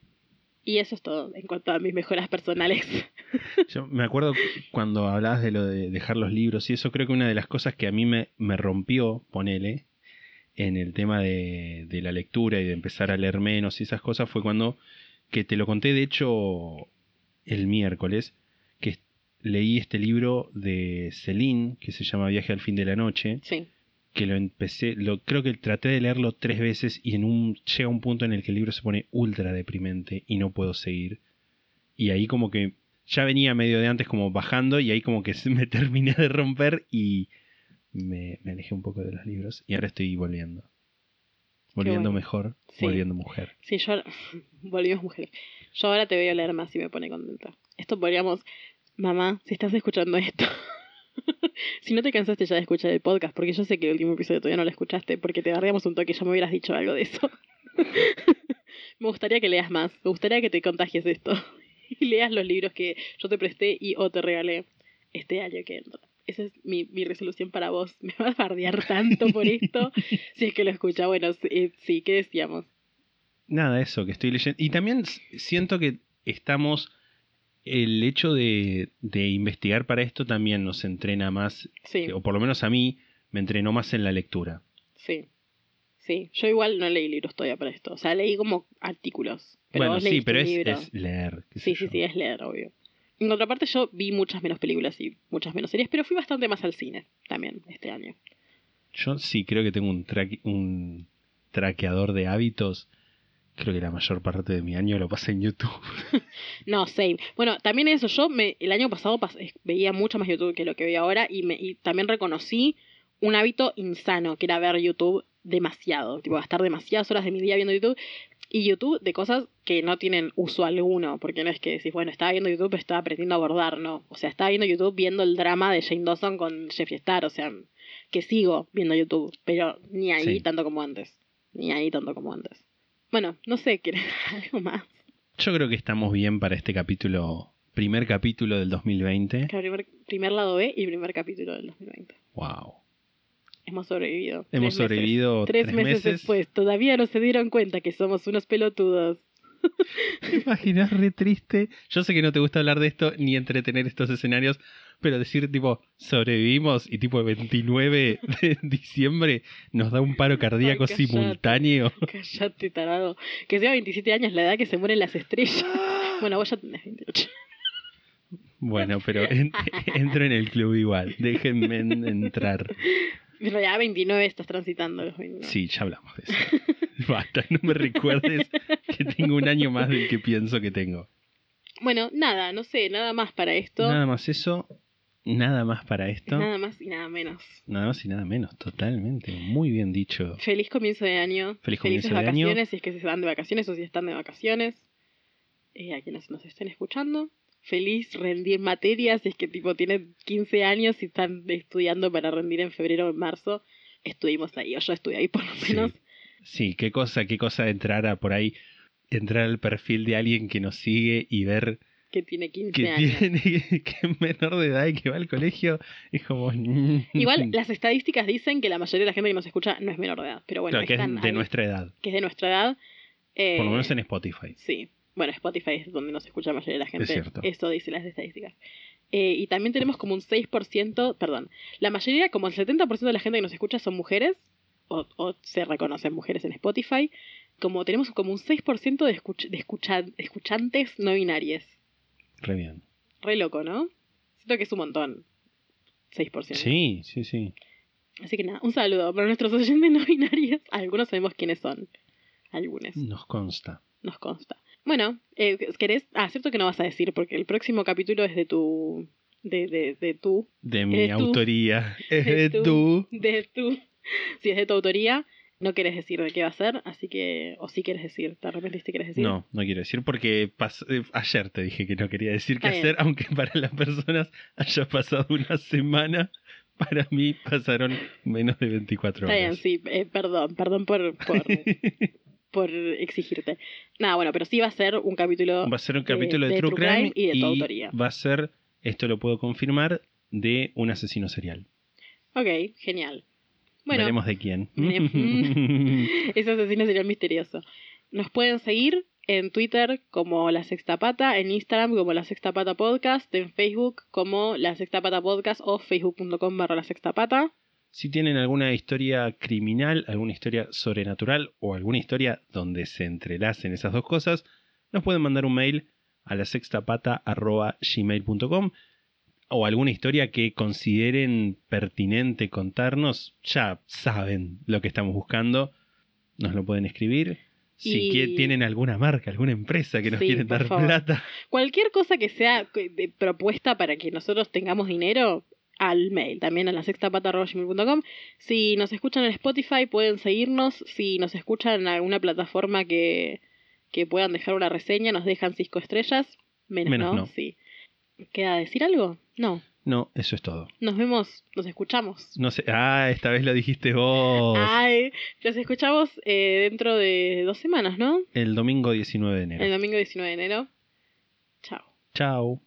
S1: Y eso es todo en cuanto a mis mejoras personales.
S2: Yo me acuerdo cuando hablabas de lo de dejar los libros y eso, creo que una de las cosas que a mí me, me rompió, ponele, en el tema de, de la lectura y de empezar a leer menos y esas cosas fue cuando, que te lo conté de hecho el miércoles, que leí este libro de Celine, que se llama Viaje al fin de la noche,
S1: sí.
S2: Que lo empecé, lo, creo que traté de leerlo tres veces y en un, llega un punto en el que el libro se pone ultra deprimente y no puedo seguir. Y ahí como que ya venía medio de antes como bajando y ahí como que me terminé de romper y me, me alejé un poco de los libros y ahora estoy volviendo. Volviendo
S1: bueno.
S2: mejor,
S1: Sí.
S2: volviendo mujer.
S1: Sí, yo volvimos mujeres. Yo ahora te voy a leer más y me pone contenta. Esto podríamos, mamá, si estás escuchando esto, si no te cansaste ya de escuchar el podcast, porque yo sé que el último episodio todavía no lo escuchaste, porque te barriamos un toque, ya me hubieras dicho algo de eso. me gustaría que leas más, me gustaría que te contagies esto y leas los libros que yo te presté y o te regalé este año que entra. Esa es mi, resolución para vos. Me vas a bardear tanto por esto. si es que lo escucha. Bueno, sí, sí, ¿qué decíamos?
S2: Nada, eso que estoy leyendo. Y también siento que estamos. El hecho de, de investigar para esto también nos entrena más,
S1: Sí,
S2: o por lo menos a mí, me entrenó más en la lectura.
S1: sí. Sí, yo igual no leí libros todavía para esto. O sea, leí como artículos. Pero
S2: bueno, sí, pero es, leer.
S1: Sí, sí,
S2: yo.
S1: sí, es leer, obvio. En otra parte, yo vi muchas menos películas y muchas menos series, pero fui bastante más al cine también este año.
S2: Yo sí creo que tengo un, traque- un traqueador de hábitos. Creo que la mayor parte de mi año lo pasé en YouTube.
S1: No, same. Bueno, también eso, yo me, el año pasado pas- veía mucho más YouTube que lo que veo ahora y, me, y también reconocí un hábito insano, que era ver YouTube demasiado, tipo gastar demasiadas horas de mi día viendo YouTube y YouTube de cosas que no tienen uso alguno, porque no es que decís, bueno, estaba viendo YouTube, pero estaba aprendiendo a abordar, no. O sea, estaba viendo YouTube viendo el drama de Jane Dawson con Jeffree Star, o sea, que sigo viendo YouTube, pero ni ahí
S2: Sí.
S1: tanto como antes. Ni ahí tanto como antes. Bueno, no sé, ¿querés algo más?
S2: Yo creo que estamos bien para este capítulo, primer capítulo del 2020.
S1: Que primer, primer lado B y primer capítulo del 2020.
S2: Wow.
S1: Hemos sobrevivido.
S2: Hemos
S1: Tres meses.
S2: sobrevivido
S1: Tres,
S2: tres
S1: meses,
S2: meses.
S1: después. Todavía no se dieron cuenta que somos unos pelotudos.
S2: ¿Te imaginas re triste? Yo sé que no te gusta hablar de esto ni entretener estos escenarios, pero decir tipo, sobrevivimos y tipo el 29 de diciembre nos da un paro cardíaco
S1: Ay, cállate.
S2: simultáneo.
S1: Cállate, tarado. Que sea 27 años la edad que se mueren las estrellas. Bueno, vos ya tenés 28.
S2: Bueno, pero en- entro en el club igual. Déjenme en- entrar.
S1: En realidad 29 estás transitando los 29.
S2: Sí, ya hablamos de eso. Basta, no me recuerdes que tengo un año más del que pienso que tengo.
S1: Bueno, nada, no sé, nada más para esto.
S2: Nada más eso, nada más para esto.
S1: Nada más y nada menos.
S2: Nada más y nada menos, totalmente. Muy bien dicho.
S1: Feliz comienzo de año.
S2: Feliz
S1: Felices
S2: comienzo de año.
S1: vacaciones, si es que se van de vacaciones o si están de vacaciones. Eh, a quienes nos estén escuchando. Feliz rendir materias, si es que tipo tienen 15 años y están estudiando para rendir en febrero o en marzo. Estuvimos ahí, o yo estuve ahí por lo
S2: Sí.
S1: menos.
S2: Sí, qué cosa, qué cosa entrar a por ahí, entrar al perfil de alguien que nos sigue y ver
S1: Que tiene 15
S2: que
S1: años.
S2: tiene que es menor de edad y que va al colegio. Es como.
S1: Igual las estadísticas dicen que la mayoría de la gente que nos escucha no es menor de edad. Pero bueno,
S2: Claro, que es de
S1: ahí,
S2: nuestra edad.
S1: que es de nuestra edad. Eh,
S2: Por lo menos en Spotify.
S1: Sí. Bueno, Spotify es donde nos escucha la mayoría de la gente.
S2: cierto.
S1: Eso dice las estadísticas. Eh, y también tenemos como un 6%, perdón, la mayoría, como el 70% de la gente que nos escucha son mujeres, o, o se reconocen mujeres en Spotify, como tenemos como un 6% de, escuch- de escucha- escuchantes no binarias.
S2: Re bien.
S1: Re loco, ¿no? Siento que es un montón. 6%.
S2: Sí, sí, sí.
S1: Así que nada, un saludo para nuestros oyentes no binarios. Algunos sabemos quiénes son. Algunos.
S2: Nos consta.
S1: Nos consta. Bueno, eh, ¿querés? Ah, cierto que no vas a decir, porque el próximo capítulo es de tu. de, de, de tu.
S2: De mi
S1: de tu-
S2: autoría. Es de
S1: tu-
S2: tú.
S1: De tu. Si es de tu autoría, no querés decir de qué va a ser, así que. O sí quieres decir, ¿te arrepentiste quieres decir?
S2: No, no quiero decir porque eh, ayer te dije que no quería decir qué
S1: Está
S2: hacer, aunque para las personas haya pasado una semana, para mí pasaron menos de 24
S1: Está bien,
S2: horas.
S1: sí, eh, perdón, perdón por, por, por exigirte. Nada, bueno, pero sí va a ser un capítulo.
S2: Va a ser un capítulo de,
S1: de
S2: True
S1: True
S2: Crime,
S1: Crime y de tu autoría.
S2: va a ser, esto lo puedo confirmar, de un asesino serial.
S1: Ok, genial. Bueno,
S2: Veremos de quién.
S1: Veremos. ese asesino sería misterioso. Nos pueden seguir en Twitter como La Sexta Pata, en Instagram como La Sexta Pata Podcast, en Facebook como La Sexta Pata Podcast o facebook.com barra La Sexta Pata.
S2: Si tienen alguna historia criminal, alguna historia sobrenatural o alguna historia donde se entrelacen esas dos cosas, nos pueden mandar un mail a la gmail.com o alguna historia que consideren pertinente contarnos, ya saben lo que estamos buscando, nos lo pueden escribir. Si
S1: Y-
S2: tienen alguna marca, alguna empresa que nos
S1: Sí,
S2: quieren dar
S1: favor.
S2: plata,
S1: Cualquier cosa que sea de- propuesta para que nosotros tengamos dinero, al mail, también a la sextapata.gmail.com. Si nos escuchan en Spotify, pueden seguirnos. Si nos escuchan en alguna plataforma que, que puedan dejar una reseña, nos dejan cinco estrellas. Menos,
S2: Menos
S1: no,
S2: no.
S1: sí. ¿Queda decir algo? No.
S2: no, eso es todo.
S1: Nos vemos, nos escuchamos.
S2: No sé, ah, esta vez lo dijiste vos.
S1: Ay, nos escuchamos eh, dentro de dos semanas, ¿no?
S2: El domingo 19 de enero.
S1: El domingo 19 de enero. Chao.
S2: Chao.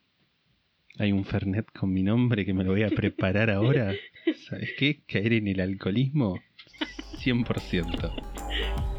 S2: Hay un Fernet con mi nombre que me lo voy a preparar ahora. ¿Sabes qué? Caer en el alcoholismo 100%.